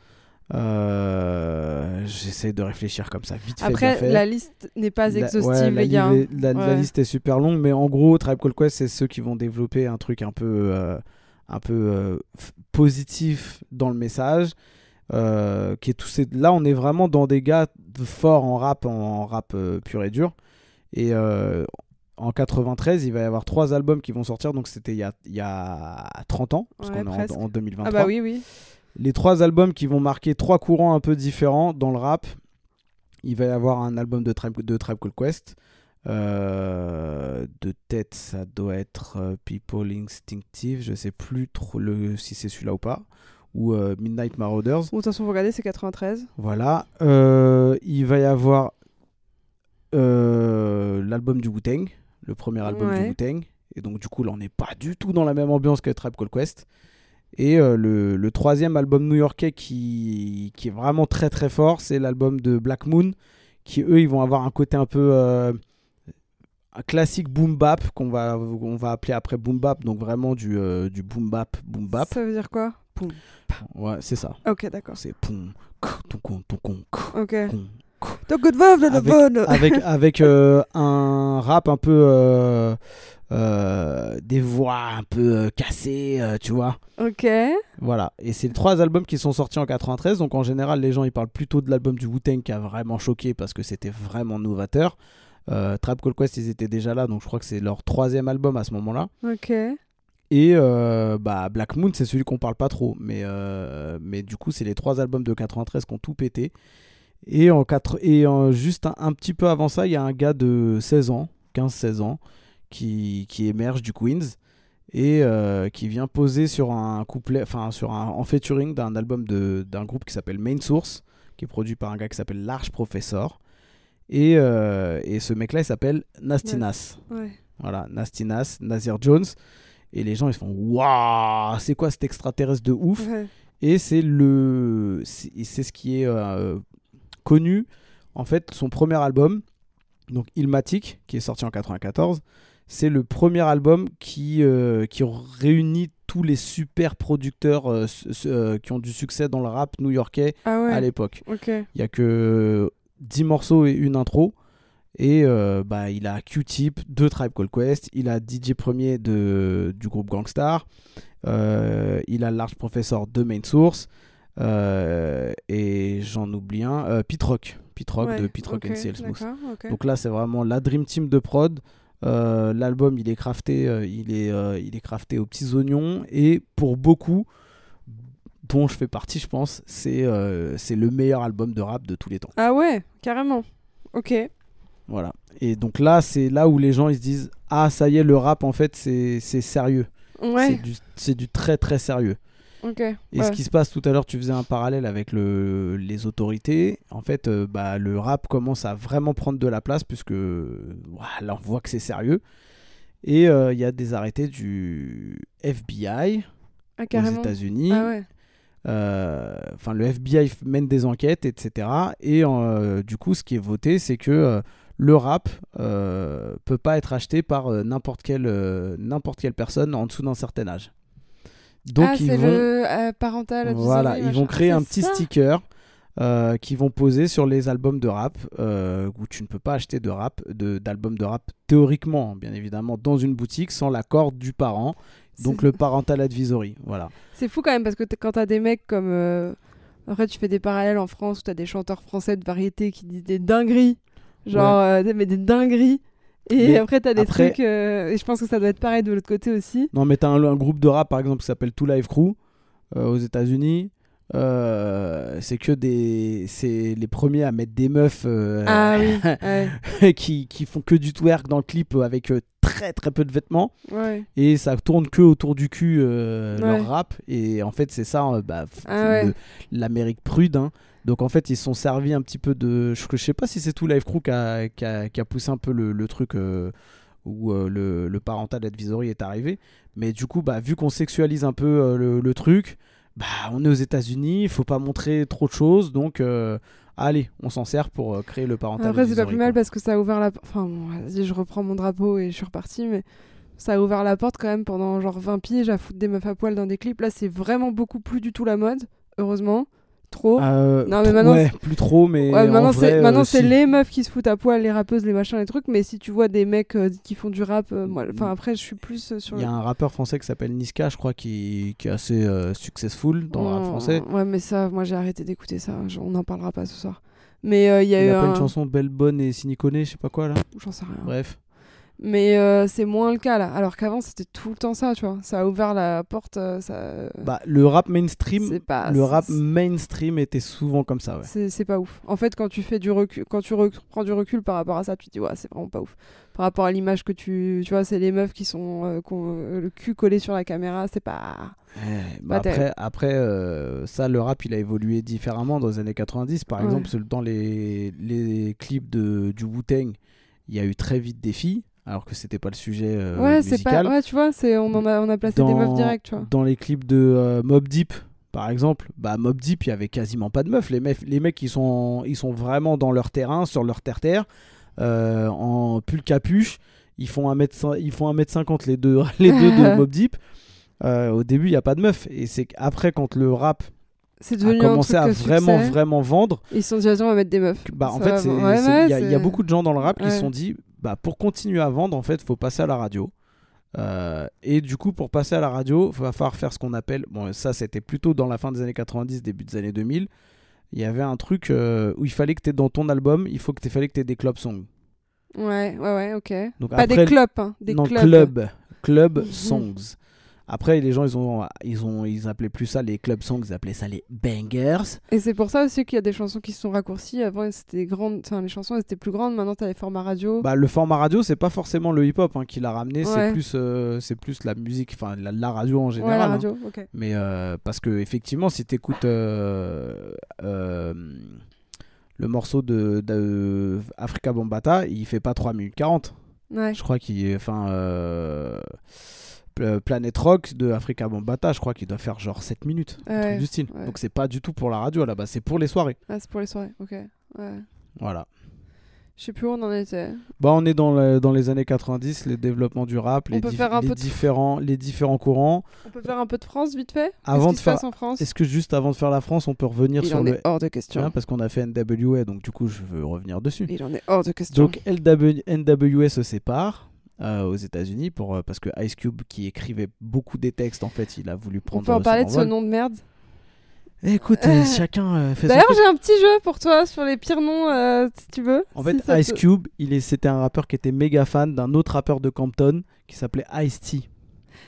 Euh, J'essaie de réfléchir comme ça, vite fait, Après, fait. la liste n'est pas La- exhaustive, ouais, la, les gars. la- la Ouais. liste est super longue, mais en gros, Tribe Called Quest, c'est ceux qui vont développer un truc un peu, euh, un peu euh, positif dans le message. qui est ces- Là, on est vraiment dans des gars forts en rap, en rap pur et dur. Et en 93, il va y avoir trois albums qui vont sortir, donc c'était il y a, il y a 30 ans, parce Ouais, qu'on est en, en 2023 Ah bah oui, oui. Les trois albums qui vont marquer trois courants un peu différents dans le rap. Il va y avoir un album de Tribe, de Tribe Called Quest. Euh, de tête, ça doit être euh, People Instinctive. Je sais plus trop le, si c'est celui-là ou pas. Ou euh, Midnight Marauders. De toute façon, vous regardez, c'est 93. Voilà. Euh, il va y avoir l'album du Wu-Tang, le premier album Ouais. du Wu-Tang. Et donc, du coup, là, on n'est pas du tout dans la même ambiance que Tribe Called Quest. Et euh, le, le troisième album new-yorkais qui, qui est vraiment très très fort, c'est l'album de Black Moon, qui eux, ils vont avoir un côté un peu euh, un classique boom bap qu'on va, on va appeler après boom bap, donc vraiment du, euh, du boom bap, boom bap. Ça veut dire quoi? Poum. Ouais, c'est ça. Ok, d'accord. C'est poum, ton con, ton con, Ok. Donc, Avec- avec avec un rap un peu euh, des voix un peu euh, cassées euh, tu vois Ok. voilà et c'est les trois albums qui sont sortis en 93 donc en général les gens ils parlent plutôt de l'album du Wu-Tang qui a vraiment choqué parce que c'était vraiment novateur Trap Call Quest ils étaient déjà là donc je crois que c'est leur troisième album à ce moment là Ok. et euh, bah, Black Moon, c'est celui qu'on parle pas trop. Mais, euh, mais du coup, c'est les trois albums de 93 qui ont tout pété. Et, en quatre, et en- juste un, un petit peu avant ça, il y a un gars de 16 ans, 15-16 ans, qui, qui émerge du Queens et euh, qui vient poser sur un couplet, enfin sur un, en featuring d'un album d'un groupe qui s'appelle Main Source, qui est produit par un gars qui s'appelle Large Professor. Et, euh, et ce mec-là, il s'appelle Nasty Nas. Ouais. Voilà, Nasty Nas, Nazir Jones. Et les gens, ils se font Waouh, c'est quoi cet extraterrestre de ouf? Ouais. Et c'est le. C'est ce qui est euh, connu. En fait, son premier album, donc Ilmatic, qui est sorti en 94, c'est le premier album qui, euh, qui réunit tous les super producteurs euh, euh, qui ont du succès dans le rap new-yorkais Ah ouais. à l'époque. Il y a que 10 morceaux et une intro. Et bah, il a Q-Tip de Tribe Called Quest. Il a DJ Premier de, du groupe Gangstar. Il a Large Professor de Main Source. Et j'en oublie un. Pete Rock. Pete Rock Ouais, de Pete Rock and CL Smooth. d'accord, ok. Donc là, c'est vraiment la Dream Team de prod. Euh, L'album, il est crafté, euh, il est, euh, il est crafté aux petits oignons. Et pour beaucoup, dont je fais partie, je pense, c'est c'est le meilleur album de rap de tous les temps. Ah ouais, carrément. Ok. Voilà. Et donc là, c'est là où les gens ils se disent ah ça y est, le rap en fait c'est sérieux. Ouais. C'est du, c'est du très très sérieux. Et ouais. ce qui se passe tout à l'heure, tu faisais un parallèle avec le, les autorités. En fait, euh, bah, le rap commence à vraiment prendre de la place puisque là on voit que c'est sérieux. Et euh, il y a des arrêtés du FBI Ah, aux. États-Unis. Ah ouais. Euh, Enfin, le FBI mène des enquêtes, etc. Et du coup, ce qui est voté, c'est que le rap peut pas être acheté par n'importe quelle, n'importe quelle personne en dessous d'un certain âge. Donc ah, ils c'est vont, le euh, parental voilà, ils vont créer Ah, un petit ça sticker euh, qui vont poser sur les albums de rap euh, où tu ne peux pas acheter de rap, de, d'albums de rap théoriquement, bien évidemment, dans une boutique sans l'accord du parent. Donc le parental advisory, voilà. C'est fou quand même parce que quand t'as des mecs comme. euh, Après, tu fais des parallèles en France où t'as des chanteurs français de variété qui disent des dingueries. Genre, des- mais des dingueries. Et Mais après, t'as des après- trucs. euh, Et je pense que ça doit être pareil de l'autre côté aussi. Non, mais t'as un, un groupe de rap par exemple qui s'appelle Two Live Crew euh, aux États-Unis. euh, c'est que des c'est les premiers à mettre des meufs Ah oui, qui, qui font que du twerk dans le clip avec très très peu de vêtements ouais. et ça tourne que autour du cul Ouais. leur rap et en fait c'est ça bah, Ah ouais. l'Amérique prude hein. Donc en fait ils se sont servis un petit peu de je, je sais pas si c'est tout Live Crew qui a, qui a- qui a poussé un peu le, le truc euh, où euh, le, le parental advisory est arrivé mais du coup bah vu qu'on sexualise un peu euh, le, le truc bah on est aux États-Unis il faut pas montrer trop de choses donc allez on s'en sert pour créer le parental Après, c'est pas advisory, plus mal quoi. parce que ça a ouvert la. Enfin, bon, vas-y, je reprends mon drapeau et je suis reparti, mais ça a ouvert la porte quand même pendant genre 20 piges à foutre des meufs à poil dans des clips. Là, c'est vraiment beaucoup plus du tout la mode, heureusement. Trop. Euh, Non, mais maintenant, ouais, plus trop mais Ouais, en maintenant c'est maintenant euh, c'est les meufs qui se foutent à poil, les rappeuses, les machins, les trucs. Mais si tu vois des mecs euh, qui font du rap, moi, enfin après je suis plus sur. Il y a un rappeur français qui s'appelle Niska, je crois, qui, qui est assez successful dans le rap Oh, français. Ouais, mais ça, moi j'ai arrêté d'écouter ça. On n'en parlera pas ce soir. Mais euh, il y a Il eu a pas un. une chanson Belle Bonne et Sinicone, je sais pas quoi là. J'en sais rien. Bref. Mais euh, c'est moins le cas là. Alors qu'avant c'était tout le temps ça, tu vois. Ça a ouvert la porte. euh, ça. Bah, le rap mainstream, pas. le rap mainstream était souvent comme ça, ouais. C'est pas ouf. En fait, quand tu fais du recul, quand tu rec- prends du recul par rapport à ça, tu te dis ouais, c'est vraiment pas ouf. Par rapport à l'image que tu, tu vois, c'est les meufs qui sont euh, euh, le cul collé sur la caméra, c'est pas. Ouais, bah après, après euh, ça, le rap, il a évolué différemment dans les années 90. Par Ouais. exemple, dans les, les clips de, du Wu-Tang, il y a eu très vite des filles, alors que c'était pas le sujet euh, ouais, c'est pas. Ouais, tu vois, c'est on en a on a placé des meufs direct, tu vois. Dans les clips de euh, Mob Deep, par exemple, bah Mob Deep, il y avait quasiment pas de meufs. Les, meufs, les mecs, ils sont, ils sont vraiment dans leur terrain, sur leur terre-terre, euh, en pull capuche. Ils font 1m, ils font 1m50 les deux, les deux de Mob Deep. Euh, au début, il n'y a pas de meufs. Et c'est qu'après, quand le rap C'est a devenu commencé un à truc à vraiment, succès. vraiment vendre, Ils se sont dit, on va mettre des meufs. bah, en fait, ouais, ouais, il y, a- y a beaucoup de gens dans le rap qui se sont dit, bah, pour continuer à vendre, en fait, faut passer à la radio. Euh, et du coup, pour passer à la radio, il va falloir faire ce qu'on appelle. Bon, ça, c'était plutôt dans la fin des années 90, début des années 2000. Il y avait un truc euh, où il fallait que tu dans ton album, il faut que tu fallait que tu des club songs. Ouais, ouais, ouais, ok. Donc Pas après, des clubs, hein, des non, clubs. club, club Mhm. songs. Après, les gens, ils ont, ils ont, ils appelaient plus ça les club songs, ils appelaient ça les bangers. Et c'est pour ça aussi qu'il y a des chansons qui se sont raccourcies. Avant, c'était des grandes. Enfin, les chansons elles étaient plus grandes. Maintenant, t'as les formats radio. Bah, le format radio, c'est pas forcément le hip-hop hein, qui l'a ramené, c'est Ouais. plus, euh, c'est plus la musique, enfin la, la radio en ouais, général. la hein. radio, ok. Mais euh, parce que effectivement, si tu écoutes le morceau de, de Africa Bombata, il fait pas 3 minutes 40. Ouais. Je crois qu'il est. Enfin. Pl- Planet Rock de Africa Bombata, je crois qu'il doit faire genre 7 minutes. Ouais, du style. ouais. Donc c'est pas du tout pour la radio là-bas, c'est pour les soirées. Ah, c'est pour les soirées, ok. Ouais. Voilà. Je sais plus où on en était. Bah, on est dans, le- dans les années 90, les développements du rap, On les, dif- de- différents, les différents courants. On peut faire un peu de France vite fait? Avant de faire- passe en France? Est-ce que juste avant de faire la France, on peut revenir Il sur en le. est hors de question. Parce qu'on a fait NWA, donc du coup, je veux revenir dessus. Il en est hors de question. Donc LW NWA se sépare euh, aux États-Unis pour euh, parce que Ice Cube qui écrivait beaucoup des textes en fait il a voulu on prendre peut en parler de ce nom de merde. Écoute Euh, chacun fait D'ailleurs, j'ai un petit jeu pour toi sur les pires noms, euh, si tu veux. En fait Ice te- Cube il est c'était un rappeur qui était méga fan d'un autre rappeur de Compton qui s'appelait Ice-T.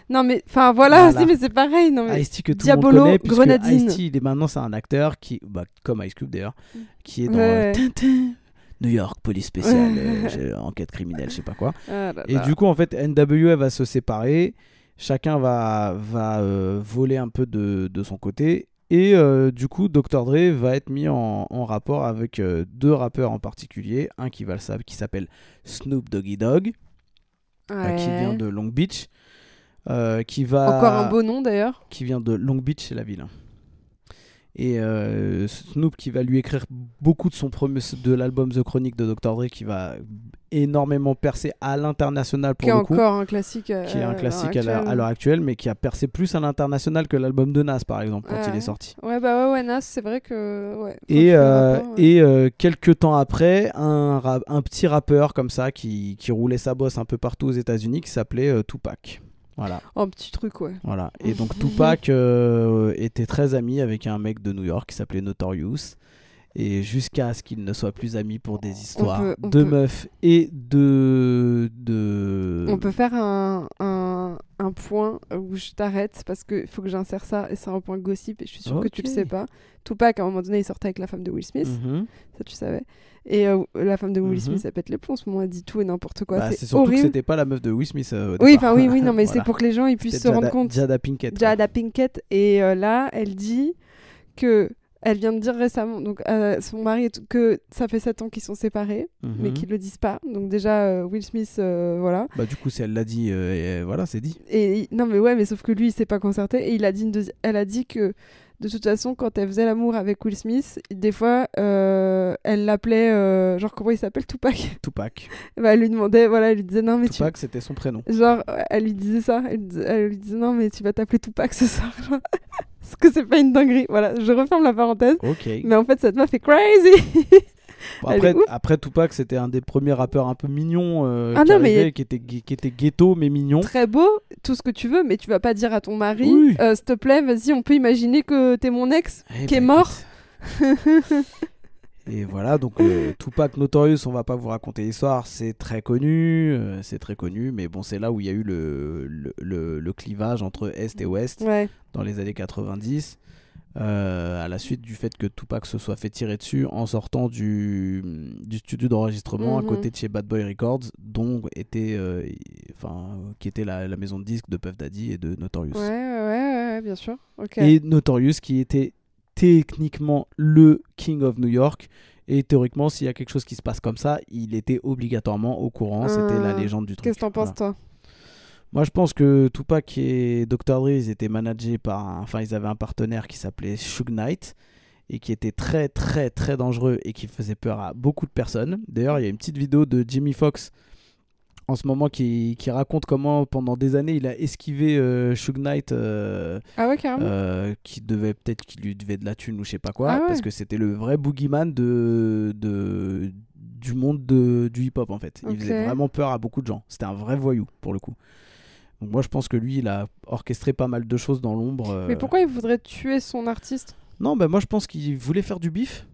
Non, mais enfin voilà, Voilà. si, mais c'est pareil. Non, mais... Ice-T que tout Diabolo, le monde connaît puisque Grenadine. Ice-T il est maintenant c'est un acteur qui bah, comme Ice Cube d'ailleurs qui est dans Ouais. Tintin, New York police spéciale euh, enquête criminelle je sais pas quoi. Ah là Et du coup, en fait, NWA va se séparer. Chacun va, va euh, voler un peu de, de son côté. Et euh, du coup, Dr. Dre va être mis en, en rapport avec deux rappeurs en particulier. Un qui, va le qui s'appelle Snoop Doggy Dogg, qui vient de Long Beach. qui va Encore un beau nom d'ailleurs. qui vient de Long Beach, c'est la ville. hein. Et euh, Snoop qui va lui écrire beaucoup de son premier de l'album The Chronic de Dr. Dre qui va énormément percer à l'international pour Qui est le coup encore un classique. qui est un euh, classique à l'heure actuelle, mais qui a percé plus à l'international que l'album de Nas, par exemple, quand il est sorti. Ouais, bah ouais, ouais, Nas, c'est vrai que. Ouais, Et, euh, rapport, et euh, quelques temps après, un, un petit rappeur comme ça qui, qui roulait sa bosse un peu partout aux États-Unis qui s'appelait euh, Tupac. Voilà, un petit truc, ouais. voilà. Et donc Tupac euh, était très ami avec un mec de New York qui s'appelait Notorious. Et jusqu'à ce qu'ils ne soient plus amis pour des histoires peut- on de peut- meufs et de. de... On peut faire un, un, point où je t'arrête parce qu'il faut que j'insère ça et c'est un point gossip et je suis sûre que tu le sais pas. Tupac, à un moment donné, il sortait avec la femme de Will Smith, Mhm. ça tu savais. Et euh, la femme de Will Mhm. Smith, elle pète les plombs, en ce moment, elle dit tout et n'importe quoi. Bah, c'est surtout que horrible. c'était pas la meuf de Will Smith. euh, Oui, enfin oui, oui, non, mais Voilà. c'est pour que les gens ils puissent se rendre Jada- compte. Jada Pinkett. Jada Pinkett. Et euh, là, elle dit que elle vient de dire récemment, donc à son mari, que ça fait 7 ans qu'ils sont séparés, mais Mhm. qu'ils le disent pas. Donc déjà, euh, Will Smith, euh, voilà. Bah, du coup, si elle l'a dit, euh, et, voilà, c'est dit. Et non, mais ouais, mais sauf que lui, il s'est pas concerté. Et il a dit une elle a dit que de toute façon, quand elle faisait l'amour avec Will Smith, des fois, elle l'appelait, genre comment il s'appelle, Tupac? Tupac. bah, elle lui demandait, voilà, elle lui disait non, mais tu Tupac, c'était son prénom. Genre, elle lui disait ça. Elle, elle lui disait non, mais tu vas t'appeler Tupac ce soir. Parce que c'est pas une dinguerie. Voilà, je referme la parenthèse. Ok. Mais en fait, cette meuf est crazy. Après, est après, Tupac, c'était un des premiers rappeurs un peu mignons euh, Ah qui, non, mais arrivait, qui, était, qui était ghetto, mais mignon. Très beau, tout ce que tu veux, mais tu vas pas dire à ton mari, Oui. euh, s'il te plaît, vas-y, on peut imaginer que t'es mon ex. Eh qui est bah, mort. Et voilà, donc euh, Tupac Notorious, on va pas vous raconter l'histoire, c'est très connu, euh, c'est très connu, mais bon, c'est là où il y a eu le, le, le- le clivage entre Est et Ouest Ouais. dans les années 90, euh, à la suite du fait que Tupac se soit fait tirer dessus en sortant du, du studio d'enregistrement Mhm. à côté de chez Bad Boy Records, dont était, enfin, qui était la, la maison de disques de Puff Daddy et de Notorious. Ouais, ouais, ouais, ouais, bien sûr. Ok. Et Notorious qui était techniquement le King of New York. Et théoriquement, s'il y a quelque chose qui se passe comme ça, il était obligatoirement au courant. C'était la Euh, légende du truc. Qu'est-ce que t'en penses, Voilà. toi? Moi, je pense que Tupac et Dr. Dre, ils étaient managés par. un- Enfin, ils avaient un partenaire qui s'appelait Suge Knight et qui était très, très, très dangereux et qui faisait peur à beaucoup de personnes. D'ailleurs, il y a une petite vidéo de Jimmy Fox en ce moment qui, qui raconte comment, pendant des années, il a esquivé euh, Suge Knight. euh, Ah ouais, carrément. euh, qui devait peut-être qu'il lui devait de la thune ou je sais pas quoi Ah ouais. parce que c'était le vrai boogeyman de, de du monde de, du hip hop en fait il faisait vraiment peur à beaucoup de gens c'était un vrai voyou pour le coup donc moi je pense que lui il a orchestré pas mal de choses dans l'ombre euh. Mais pourquoi il voudrait tuer son artiste? Non ben moi je pense qu'il voulait faire du bif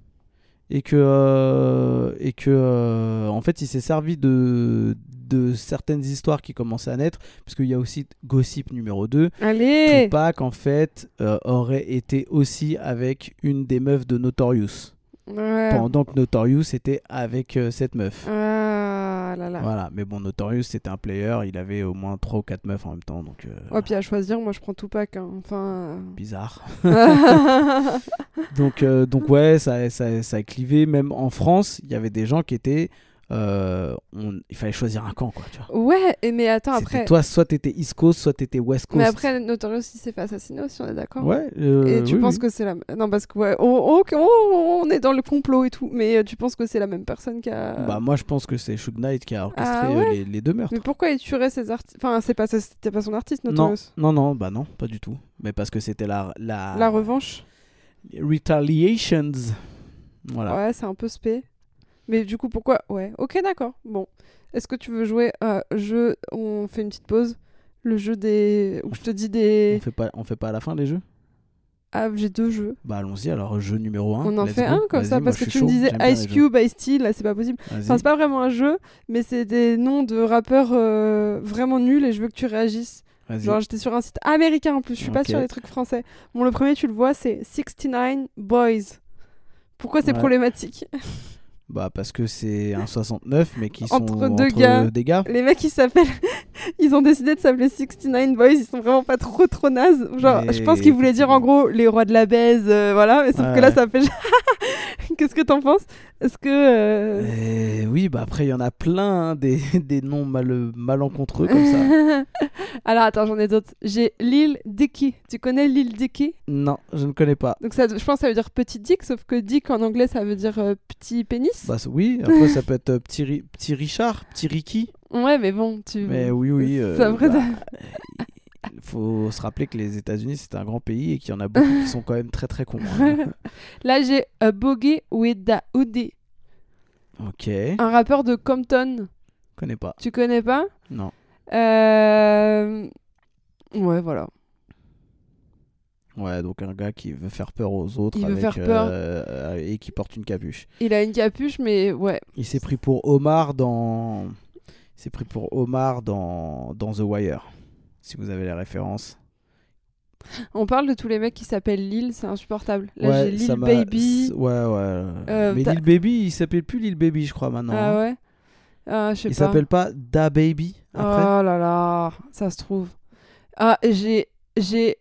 et que euh, et que euh, en fait il s'est servi de de certaines histoires qui commençaient à naître parce qu'il y a aussi Gossip numéro 2 Allez Tupac en fait euh, aurait été aussi avec une des meufs de Notorious Ouais. pendant que Notorious était avec cette meuf. Ah là là. Voilà, mais bon Notorious c'était un player, il avait au moins 3 ou 4 meufs en même temps donc euh, Ouais, puis à choisir, moi je prends Tupac. Hein. Enfin. bizarre. euh. donc euh, donc ouais, ça, ça ça a clivé même en France, il y avait des gens qui étaient euh, on- il fallait choisir un camp quoi, tu vois. ouais, et mais attends, après. toi soit t'étais East Coast, soit t'étais West Coast. Mais après, Notorious, il s'est fait assassiner aussi, on est d'accord Ouais, euh, Et tu oui, penses oui. que c'est la. Non, parce que, ouais, on, ok, on, on est dans le complot et tout, mais euh, tu penses que c'est la même personne qui a. Bah moi je pense que c'est Suge Knight qui a orchestré Ah euh, ouais les, les deux meurtres. mais pourquoi il tuerait ses artistes Enfin, c'est pas, c'était pas son artiste, Non, Notorious? non, non, bah non, pas du tout. Mais parce que c'était la, la, La revanche? Retaliations. Voilà. Ouais, c'est un peu spé. Mais du coup, pourquoi? Ouais, ok, d'accord. Bon. Est-ce que tu veux jouer à jeu? On fait une petite pause. Le jeu des. Où je te dis On des. fait pas, on fait pas à la fin les jeux? Ah, j'ai deux jeux. Bah allons-y. Alors jeu numéro 1 On en fait un comme ça parce que tu me disais Ice Cube, Ice T, là c'est pas possible. Enfin, c'est pas vraiment un jeu, mais c'est des noms de rappeurs euh, vraiment nuls et je veux que tu réagisses. Genre, j'étais sur un site américain en plus, je suis pas sur les trucs français. Bon, le premier, tu le vois, c'est 69 Boys. Pourquoi c'est Ouais. problématique? Bah parce que c'est un 69 mais qui sont Entre deux gars. des gars. Les mecs, ils s'appellent. Ils ont décidé de s'appeler 69 Boys, ils sont vraiment pas trop trop nazes. Genre, Mais je pense qu'ils voulaient dire en gros les rois de la baise, euh, voilà, mais sauf Ouais, que là, ça fait. Qu'est-ce que t'en penses? Est-ce que. euh, oui, bah après il y en a plein hein, des, des noms mal, malencontreux comme ça. Alors attends, j'en ai d'autres. J'ai Lil Dicky. Tu connais Lil Dicky? Non, je ne connais pas. Donc ça, je pense que ça veut dire petit dick, sauf que dick en anglais ça veut dire euh, petit pénis? Bah oui, après ça peut être petit, Ri- petit Richard, petit Ricky. Ouais, mais bon, tu. Mais oui, oui. euh, bah, Il faut se rappeler que les États-Unis c'est un grand pays et qu'il y en a beaucoup qui sont quand même très très cons. hein. Là j'ai a Boogie with the Hoodie, ok, un rappeur de Compton. connais pas. Tu connais pas? Non. Euh... Ouais, voilà. Ouais, donc un gars qui veut faire peur aux autres Il veut avec, faire peur. euh, euh, et qui porte une capuche. Il a une capuche, mais ouais. Il s'est pris pour Omar dans. Il s'est pris pour Omar dans, dans The Wire. si vous avez les références. On parle de tous les mecs qui s'appellent Lil, c'est insupportable. Là, ouais, j'ai Lil Baby. Ouais, ouais. Euh, Mais Lil Baby, il s'appelle plus Lil Baby, je crois, maintenant. Ah hein. ouais Ah, je sais il s'appelle pas Da Baby après Oh là là, ça se trouve. Ah, j'ai. J'ai.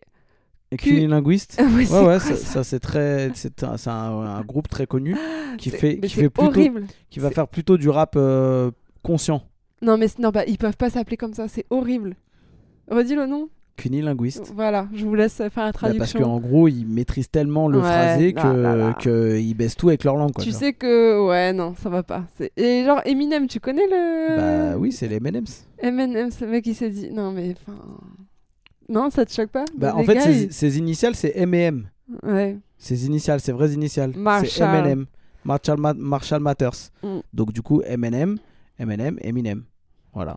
Et Q- Cunilinguiste Ah ouais, Ouais, c'est ouais, quoi, ça, c'est très. C'est un, c'est un- un groupe très connu qui, C'est- fait, qui, c'est fait plutôt, horrible. qui va C'est- faire plutôt du rap euh, conscient. Non, mais non, bah, ils peuvent pas s'appeler comme ça, c'est horrible. Redis le nom Cunilinguiste. Voilà, je vous laisse faire la Bah, traduction. parce qu'en gros, ils maîtrisent tellement le Ouais, phrasé qu'ils baissent tout avec leur langue. Quoi, tu sais que. Ouais, non, ça va pas. C'est- Et genre, Eminem, tu connais le. Bah oui, c'est les M&M's. Eminem, ce mec, il s'est dit. Non, mais enfin. Non, ça te choque pas? Bah, en fait, ses, ils- ses initiales, c'est M&M. Ouais. Ses initiales, ses vraies initiales. C'est Marshall. M&M. Marshall, Ma- Marshall Matters. Mm. Donc du coup, M&M, M&M, Eminem. Voilà.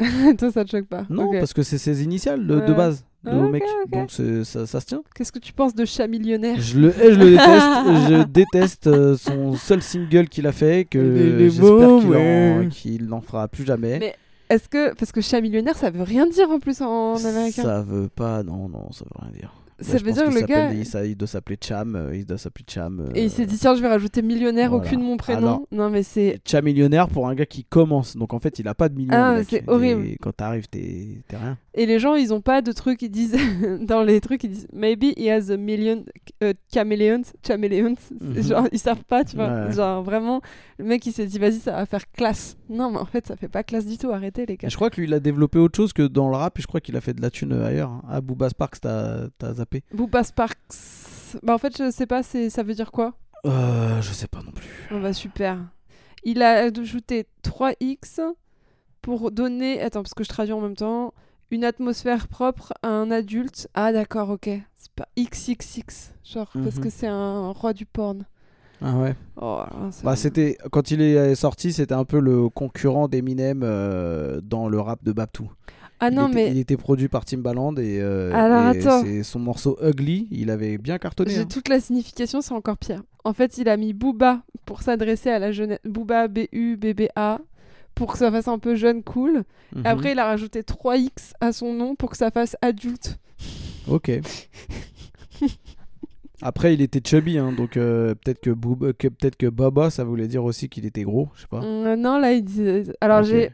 Toi, ça te choque pas Non, parce que c'est ses initiales de, de base, le Ah, ok, mec. Donc ça, ça se tient. Qu'est-ce que tu penses de chat millionnaire? Je le je le déteste. je déteste euh, son seul single qu'il a fait, que j'espère qu'il ouais. qu'il n'en fera plus jamais. Mais Est-ce que. Parce que chat millionnaire, ça veut rien dire en plus en américain? Ça veut pas, non, non, ça veut rien dire. Ça veut dire qu'il que le gars. Il, ça- il doit s'appeler Cham, euh, il doit s'appeler Cham. euh, Et il s'est dit, tiens, je vais rajouter millionnaire voilà. aucune mon prénom. Alors- non, mais c'est. Cham millionnaire pour un gars qui commence. Donc en fait, il a pas de millions. Ah, c'est horrible. Et quand t'arrives, t'es rien. Et les gens, ils ont pas de trucs, ils disent. dans les trucs, ils disent, maybe he has a million euh, chameleons. Chameleons. Mhm. Genre, ils savent pas, tu vois. Ouais. Genre, vraiment, le mec, il s'est dit, vas-y, ça va faire classe. Non, mais en fait, ça fait pas classe du tout. Arrêtez, les gars. Et je crois que lui, il a développé autre chose que dans le rap. Et je crois qu'il a fait de la thune euh, ailleurs. hein. Ah, Booba Sparks, t'as zappé Booba Sparks. Bah, en fait, je sais pas, ça veut dire quoi? Euh, Je sais pas non plus. On va super. Il a ajouté 3x pour donner. Attends, parce que je traduis en même temps. Une atmosphère propre à un adulte. Ah, d'accord, ok. C'est pas XXX. Genre, parce Mhm. que c'est un roi du porn. Ah ouais. Oh, Bah, c'était quand il est sorti, c'était un peu le concurrent d'Eminem euh, dans le rap de Babtou. Ah il non, était, mais il était produit par Timbaland et, euh, Alors, et c'est son morceau Ugly, il avait bien cartonné. j'ai hein. toute la signification, c'est encore pire. En fait, il a mis Booba pour s'adresser à la jeunesse. Booba, B-U-B-B-A. Pour que ça fasse un peu jeune, cool. Mhm. Après, il a rajouté 3x à son nom pour que ça fasse adulte. Ok. Après, il était chubby, hein, donc euh, peut-être que, Booba- que peut-être que Baba, ça voulait dire aussi qu'il était gros, je sais pas. Euh, non, là, il dit. Alors, j'ai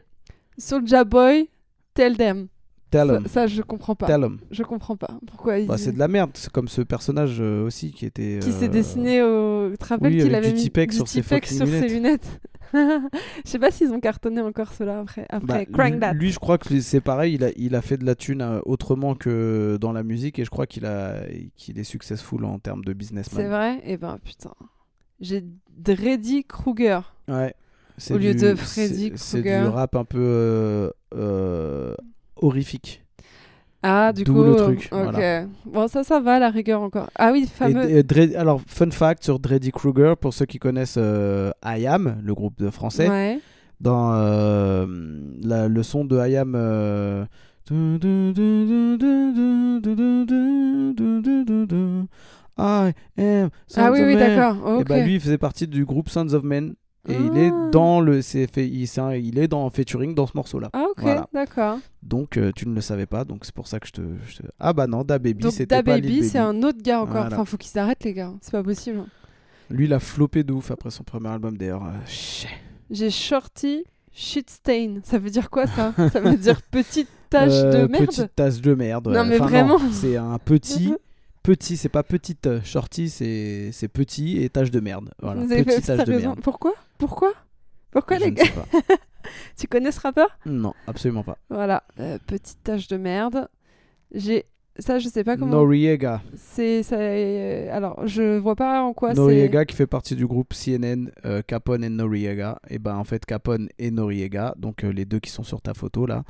Soulja Boy, Tell Them. Tell Ça, ça, je comprends pas. tell 'em. Je comprends pas. Pourquoi Bah, c'est de la merde, c'est comme ce personnage euh, aussi qui était. Qui s'est euh, dessiné au. Tu te rappelles oui, qu'il avait du mis du sur ses sur ses lunettes Je sais pas s'ils ont cartonné encore cela après. Après, Bah, Crank lui- That. Lui, je crois que c'est pareil, il a, il a fait de la thune euh, autrement que dans la musique et je crois qu'il a qu'il est successful en termes de C'est businessman. vrai? Et ben putain. J'ai Dreddy Kruger. Ouais. Au lieu du- de Freddy c'est- C'est du Krueger. rap un peu euh, euh, horrifique. Ah, du coup. le truc, Ok. voilà. Bon, ça, ça va, la rigueur encore. Ah oui, Et- fameux. et alors, fun fact sur Dreddy Kruger, pour ceux qui connaissent euh, I Am, le groupe de français, Ouais. dans euh, la, le son de I Am. euh, I am Sons Ah oui, of oui, d'accord. Et Ok. bah lui, il faisait partie du groupe Sons of Men. Et il est Ah. dans le, c'est fait, il, c'est un- il est dans featuring dans ce morceau-là. Ah, ok, Voilà. d'accord. Donc euh, tu ne le savais pas, donc c'est pour ça que je te, je te- Ah bah non, Da Baby, c'était Da pas Lil Baby, c'est un autre gars encore. Voilà. Enfin, faut qu'ils s'arrêtent, les gars. C'est pas possible. Lui, il a flopé de ouf après son premier album d'ailleurs. euh. J'ai Shorty Shit Stain. Ça veut dire quoi, ça? Ça veut dire petite tache Euh, de merde? Petite tache de merde. Non, ouais. mais Enfin, vraiment. c'est un petit, petit, c'est pas petite euh, shorty, c'est c'est petit et tache de merde. Voilà, Vous avez petit fait tache de merde. Pourquoi? Pourquoi? Pourquoi, Je les gars. Tu connais ce rappeur? Non, absolument pas. Voilà, euh, petite tache de merde. J'ai. Ça, je sais pas comment. Noriega. C'est. ça, euh, Alors, je vois pas en quoi. Noriega qui fait partie du groupe CNN euh, Capone et Noriega. Et ben en fait Capone et Noriega, donc euh, les deux qui sont sur ta photo là,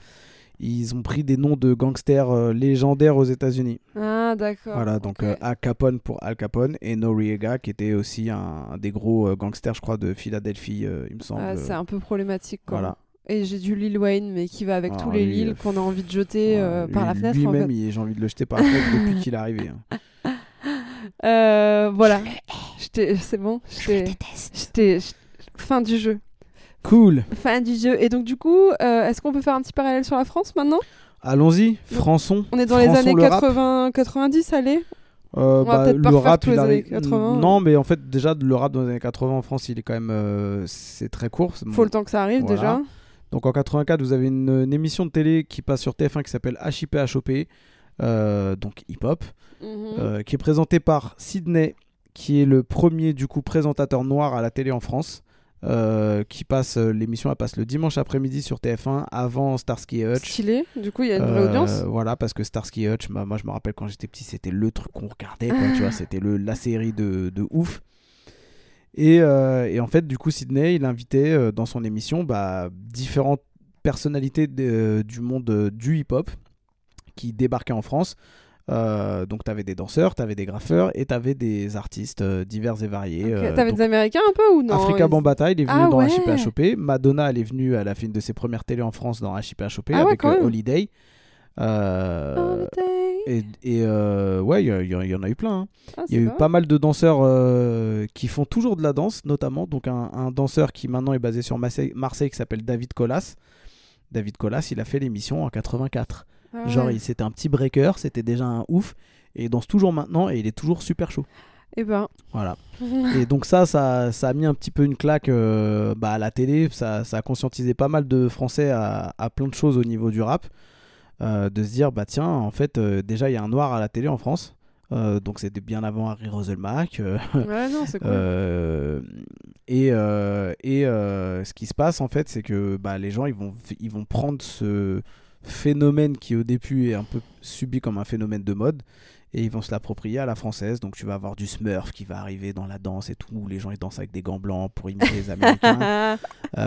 ils ont pris des noms de gangsters euh, légendaires aux États-Unis. Ah, d'accord. Voilà, donc ok. euh, Al Capone pour Al Capone et Noriega qui était aussi un, un des gros euh, gangsters, je crois, de Philadelphie, euh, il me semble. Ah, c'est un peu problématique, quoi. Voilà. Et j'ai du Lil Wayne, mais qui va avec Ah, tous les Lil qu'on a envie de jeter euh, par la fenêtre, en Lui-même, fait. j'ai envie de le jeter par la fenêtre depuis qu'il est arrivé. hein. Euh, voilà. C'est bon. Je je je- Fin du jeu. Cool. Fin du jeu. Et donc, du coup, euh, est-ce qu'on peut faire un petit parallèle sur la France maintenant? Allons-y, Françon. On est dans les années le rap. 80, 90, allez Euh, On va le rap, il années arrive- 80. Non, mais en fait, déjà, le rap dans les années 80 en France, il est quand même. euh, c'est très court. Faut le temps que ça arrive Voilà. déjà. Donc en 84, vous avez une, une émission de télé qui passe sur TF1 qui s'appelle HIP HOP, euh, donc hip-hop, Mhm. euh, qui est présenté par Sydney, qui est le premier du coup présentateur noir à la télé en France. Euh, qui passe euh, l'émission elle passe le dimanche après-midi sur TF1 avant Starsky et Hutch Stylé, du coup il y a une vraie Euh, audience. Voilà, parce que Starsky et Hutch, bah, moi je me rappelle quand j'étais petit, c'était le truc qu'on regardait, quoi, tu vois, c'était le, la série de, de ouf. Et, euh, et en fait, du coup, Sydney, il invitait dans son émission bah, différentes personnalités de- du monde du hip-hop qui débarquaient en France. Euh, donc, tu avais des danseurs, tu avais des graffeurs et tu avais des artistes euh, divers et variés. Ok. euh, T'avais donc, des Américains un peu ou non Africa ils- Bambaataa, il est venu Ah dans ouais. HIP Madonna, elle est venue à la fin de ses premières télés en France dans HIP Ah avec. Holiday. Holiday. et et, ouais, il y, en a eu plein. hein. Ah, Il y a eu vrai. pas mal de danseurs qui font toujours de la danse, notamment. Donc un, un danseur qui maintenant est basé sur Marseille, Marseille qui s'appelle David Colas. David Colas, il a fait l'émission en 84. Ah Genre, ouais. il- c'était un petit breaker, c'était déjà un ouf. Et il danse toujours maintenant et il est toujours super chaud. Eh ben. Voilà. Et donc ça, ça, ça a mis un petit peu une claque euh, bah, à la télé. Ça, ça a conscientisé pas mal de Français à, à plein de choses au niveau du rap. Euh, de se dire, bah tiens, en fait, euh, déjà, il y a un noir à la télé en France. Euh, donc c'était bien avant Harry Roselmack. euh, ouais, non, c'est cool. euh, et et ce qui se passe, en fait, c'est que bah, les gens, ils vont, ils vont prendre ce phénomène qui, au début, est un peu subi comme un phénomène de mode et ils vont se l'approprier à la française. Donc tu vas avoir du Smurf qui va arriver dans la danse et tout. Les gens ils dansent avec des gants blancs pour imiter les Américains. ah,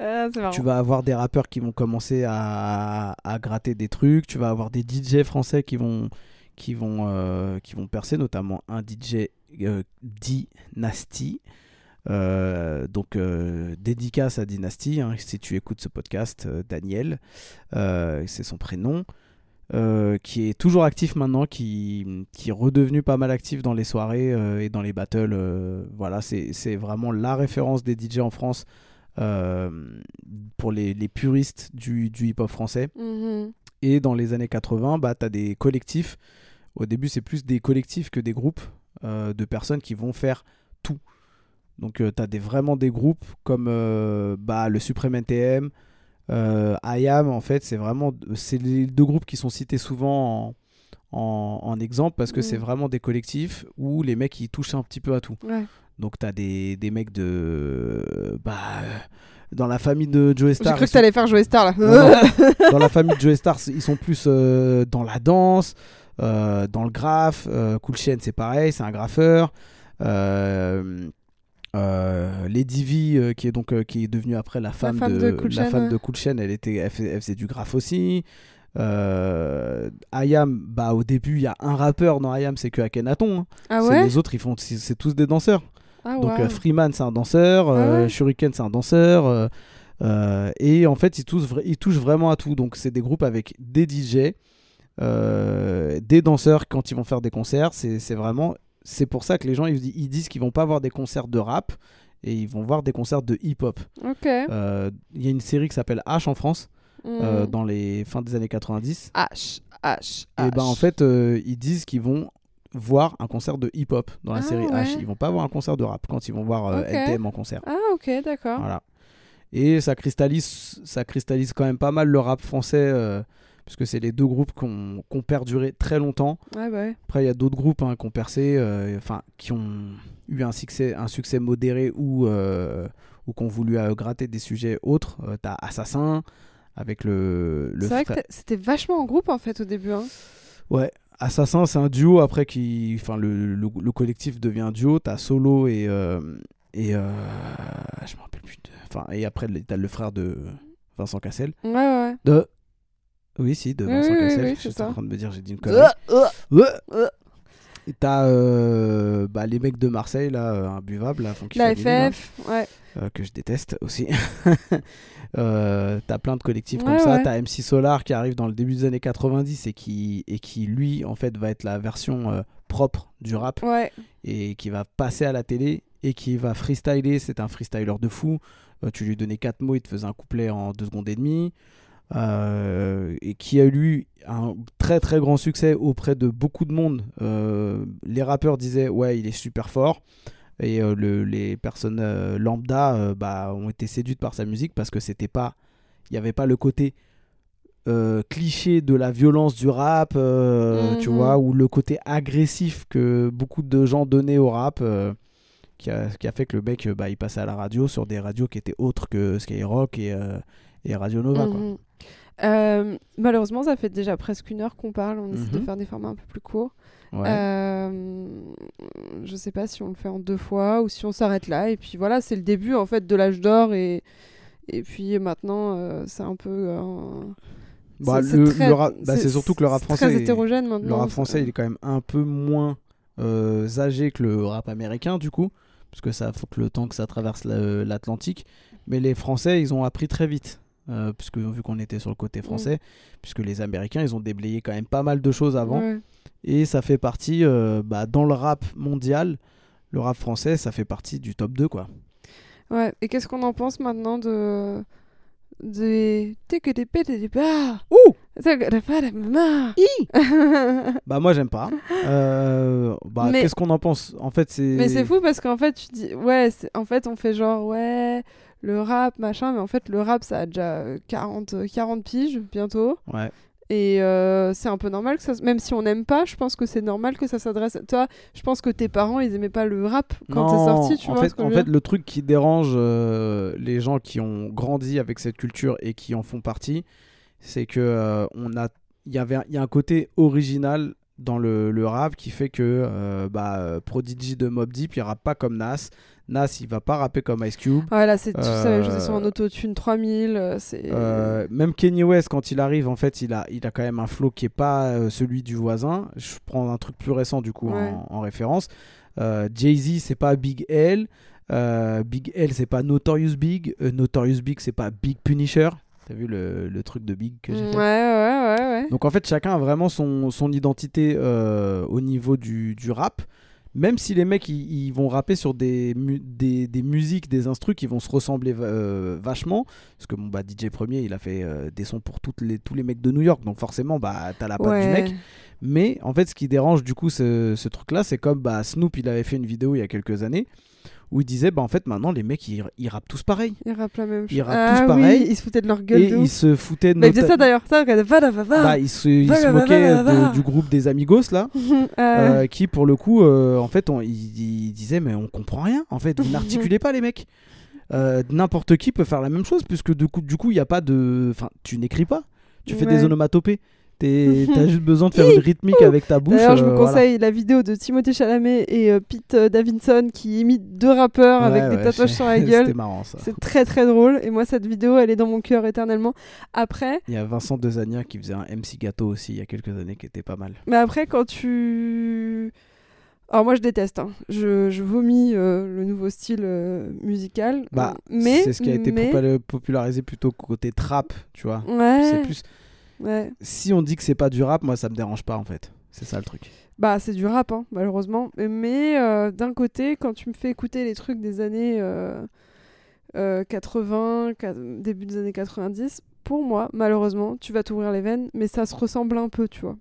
Euh, marrant. tu vas avoir des rappeurs qui vont commencer à, à gratter des trucs. Tu vas avoir des DJ français qui vont qui vont euh, qui vont percer, notamment un DJ euh, Dynasty. Euh, donc euh, dédicace à Dynasty hein, si tu écoutes ce podcast euh, Daniel c'est son prénom qui est toujours actif maintenant, qui, qui est redevenu pas mal actif dans les soirées et dans les battles. voilà, c'est vraiment la référence des DJ en France pour les, les puristes du, du hip-hop français. Mhm. Et dans les années 80, bah, tu as des collectifs. Au début, c'est plus des collectifs que des groupes de personnes qui vont faire tout. Donc, tu as des, vraiment des groupes comme euh, bah, le Supreme NTM, euh, IAM, en fait, c'est vraiment c'est les deux groupes qui sont cités souvent en, en, en exemple parce que Mm. c'est vraiment des collectifs où les mecs ils touchent un petit peu à tout. Ouais. Donc tu as des, des mecs de bah euh, dans la famille de Joe J'ai Star. cru ils que t'allais faire jouer Star là. non, non. dans la famille de Joe Star, ils sont plus euh, dans la danse, euh, dans le graphe. Euh, cool Chain, c'est pareil, c'est un graffeur. Euh, Lady V, euh, qui est donc euh, qui est devenue après la femme, femme de, de Cool la femme ouais. de elle était, elle, fais- elle faisait du graphe aussi. IAM, bah au début il y a un rappeur dans IAM, c'est que Akhenaton. hein. ah ouais Les autres ils font, c'est tous des danseurs. Ah Donc Freeman c'est un danseur, Ah ouais. Shuriken c'est un danseur, et en fait ils touchent, ils touchent vraiment à tout. Donc c'est des groupes avec des DJ, des danseurs quand ils vont faire des concerts. C'est vraiment, c'est pour ça que les gens ils, ils disent qu'ils vont pas voir des concerts de rap et ils vont voir des concerts de hip-hop. Ok. Euh, Il y a une série qui s'appelle H en France euh, Mhm. dans les fins des années 90. H, H, Et ben en H. fait euh, ils disent qu'ils vont voir un concert de hip-hop dans la Ah série ouais. H. Ils vont pas voir un concert de rap quand ils vont voir euh, Ok. NTM en concert. Ah ok, d'accord. Voilà. Et ça cristallise, ça cristallise quand même pas mal le rap français, euh, puisque c'est les deux groupes qui ont, ont perduré très longtemps. Ouais, bah ouais. Après, il y a d'autres groupes hein, qui ont percé, euh, enfin, qui ont eu un succès, un succès modéré ou, euh, ou qui ont voulu euh, gratter des sujets autres. Euh, T'as Assassin avec le, le C'est vrai que c'était vachement en groupe en fait au début. Hein. Ouais, Assassin, c'est un duo après qui. Enfin, le, le, le collectif devient un duo. T'as Solo et. et. je me rappelle plus. de- Enfin, et après, t'as le frère de Vincent Cassel. Ouais, ouais. De. Oui, si, de Vincent Cassel. oui, je suis en train de me dire, j'ai dit une ouais. connerie. Euh, euh. T'as euh, bah, les mecs de Marseille, là, euh, imbuvables, là, La FF, ouais. euh, que je déteste aussi. Euh, t'as plein de collectifs comme ça. ouais. T'as MC Solar qui arrive dans le début des années 90 et qui, et qui lui, en fait, va être la version euh, propre du rap Ouais. et qui va passer à la télé et qui va freestyler. C'est un freestyler de fou. Euh, tu lui donnais quatre mots, il te faisait un couplet en deux secondes et demie. Euh, et qui a eu un très très grand succès auprès de beaucoup de monde. Euh, les rappeurs disaient ouais il est super fort et euh, le- les personnes lambda bah, ont été séduites par sa musique parce que c'était pas il n'y avait pas le côté cliché de la violence du rap euh, tu Mhm. vois ou le côté agressif que beaucoup de gens donnaient au rap qui, a, qui a fait que le mec bah, il passait à la radio sur des radios qui étaient autres que Skyrock et, euh, et Radio Nova quoi. Euh, malheureusement, ça fait déjà presque une heure qu'on parle. On essaie de Mhm. faire des formats un peu plus courts. Ouais. Euh, je sais pas si on le fait en deux fois ou si on s'arrête là. Et puis voilà, c'est le début en fait de l'âge d'or et et puis maintenant euh, c'est un peu. Bah, c'est- bah, c'est surtout que le rap français très est- hétérogène maintenant. Le rap ça- français, il est quand même un peu moins euh, âgé que le rap américain, du coup, parce que ça faut que le temps que ça traverse la- l'Atlantique. Mais les Français, ils ont appris très vite, euh, puisque vu qu'on était sur le côté français, puisque les Américains, ils ont déblayé quand même pas mal de choses avant, Ouais. et ça fait partie, euh, bah, dans le rap mondial, le rap français, ça fait partie du top 2, quoi. Ouais. Et qu'est-ce qu'on en pense maintenant de des des pètes des Ouh Tic des pas des mamans. Bah moi j'aime pas. Euh, bah Mais- qu'est-ce qu'on en pense? En fait c'est. Mais c'est fou parce qu'en fait, tu dis, ouais, en fait, on fait genre, ouais, le rap, machin, mais en fait, le rap, ça a déjà euh, 40, euh, 40 piges bientôt. Ouais. Et euh, c'est un peu normal que ça. Même si on n'aime pas, je pense que c'est normal que ça s'adresse. Toi, je pense que tes parents, ils aimaient pas le rap quand c'est sorti, tu en vois. fait, ce que en je veux fait, dire le truc qui dérange euh, les gens qui ont grandi avec cette culture et qui en font partie, c'est que euh, on a, il y avait, il y a un côté original dans le, le rap qui fait que euh, bah, euh, Prodigy de Mob Deep, il rappe pas comme Nas. Nas, il va pas rapper comme Ice Cube. Ouais, là, c'est tout ça, je Euh, sais, sur un autotune 3000, euh, c'est. Euh, même Kanye West, quand il arrive, en fait, il a, il a quand même un flow qui est pas euh, celui du voisin. Je prends un truc plus récent, du coup, Ouais. en, en référence. Euh, Jay-Z, c'est pas Big L. Euh, Big L, c'est pas Notorious Big. Euh, Notorious Big, c'est pas Big Punisher. T'as vu le, le truc de Big que j'ai ouais, fait ouais, ouais, ouais. Donc en fait, chacun a vraiment son, son identité euh, au niveau du, du rap. Même si les mecs ils, ils vont rapper sur des, mu- des, des musiques, des instrus qui vont se ressembler euh, vachement. Parce que bon, bah, DJ Premier, il a fait euh, des sons pour toutes les, tous les mecs de New York. Donc forcément, bah, t'as la patte ouais. du mec. Mais en fait, ce qui dérange du coup ce, ce truc-là, c'est comme bah, Snoop, il avait fait une vidéo il y a quelques années où il disait, bah, en fait, maintenant, les mecs, ils, ils rappent tous pareil. Ils rappent la même chose. Ils rappent ah, tous pareil. Oui, ils se foutaient de leur gueule. Et ils se foutaient de ils nota- faisaient ça d'ailleurs. Ça. Bah, ils se, ils se moquaient de- du groupe des Amigos là. Euh, Euh, qui pour le coup euh, en fait on, il, il disait mais on comprend rien en fait vous n'articulez pas les mecs Euh, n'importe qui peut faire la même chose puisque du coup du coup il y a pas de enfin tu n'écris pas tu fais Ouais. des onomatopées t'as juste besoin de faire une rythmique avec ta bouche D'ailleurs, je vous euh, voilà. conseille la vidéo de Timothée Chalamet et euh, Pete euh, Davidson qui imitent deux rappeurs Ouais, avec des tatouages sur la c'était gueule. marrant ça C'est très très drôle et moi cette vidéo elle est dans mon cœur éternellement. Après, il y a Vincent Dezania qui faisait un MC gâteau aussi il y a quelques années qui était pas mal mais après quand tu... Alors moi je déteste, hein. je, je vomis euh, le nouveau style euh, musical. bah mais c'est ce qui a été mais... popula- popularisé plutôt côté trap tu vois Ouais, c'est plus ouais. si on dit que c'est pas du rap moi ça me dérange pas en fait c'est ça le truc Bah, c'est du rap, hein, malheureusement. Mais euh, d'un côté, quand tu me fais écouter les trucs des années euh, euh, 80, qua- début des années 90, pour moi, malheureusement, tu vas t'ouvrir les veines, mais ça se ressemble un peu, tu vois.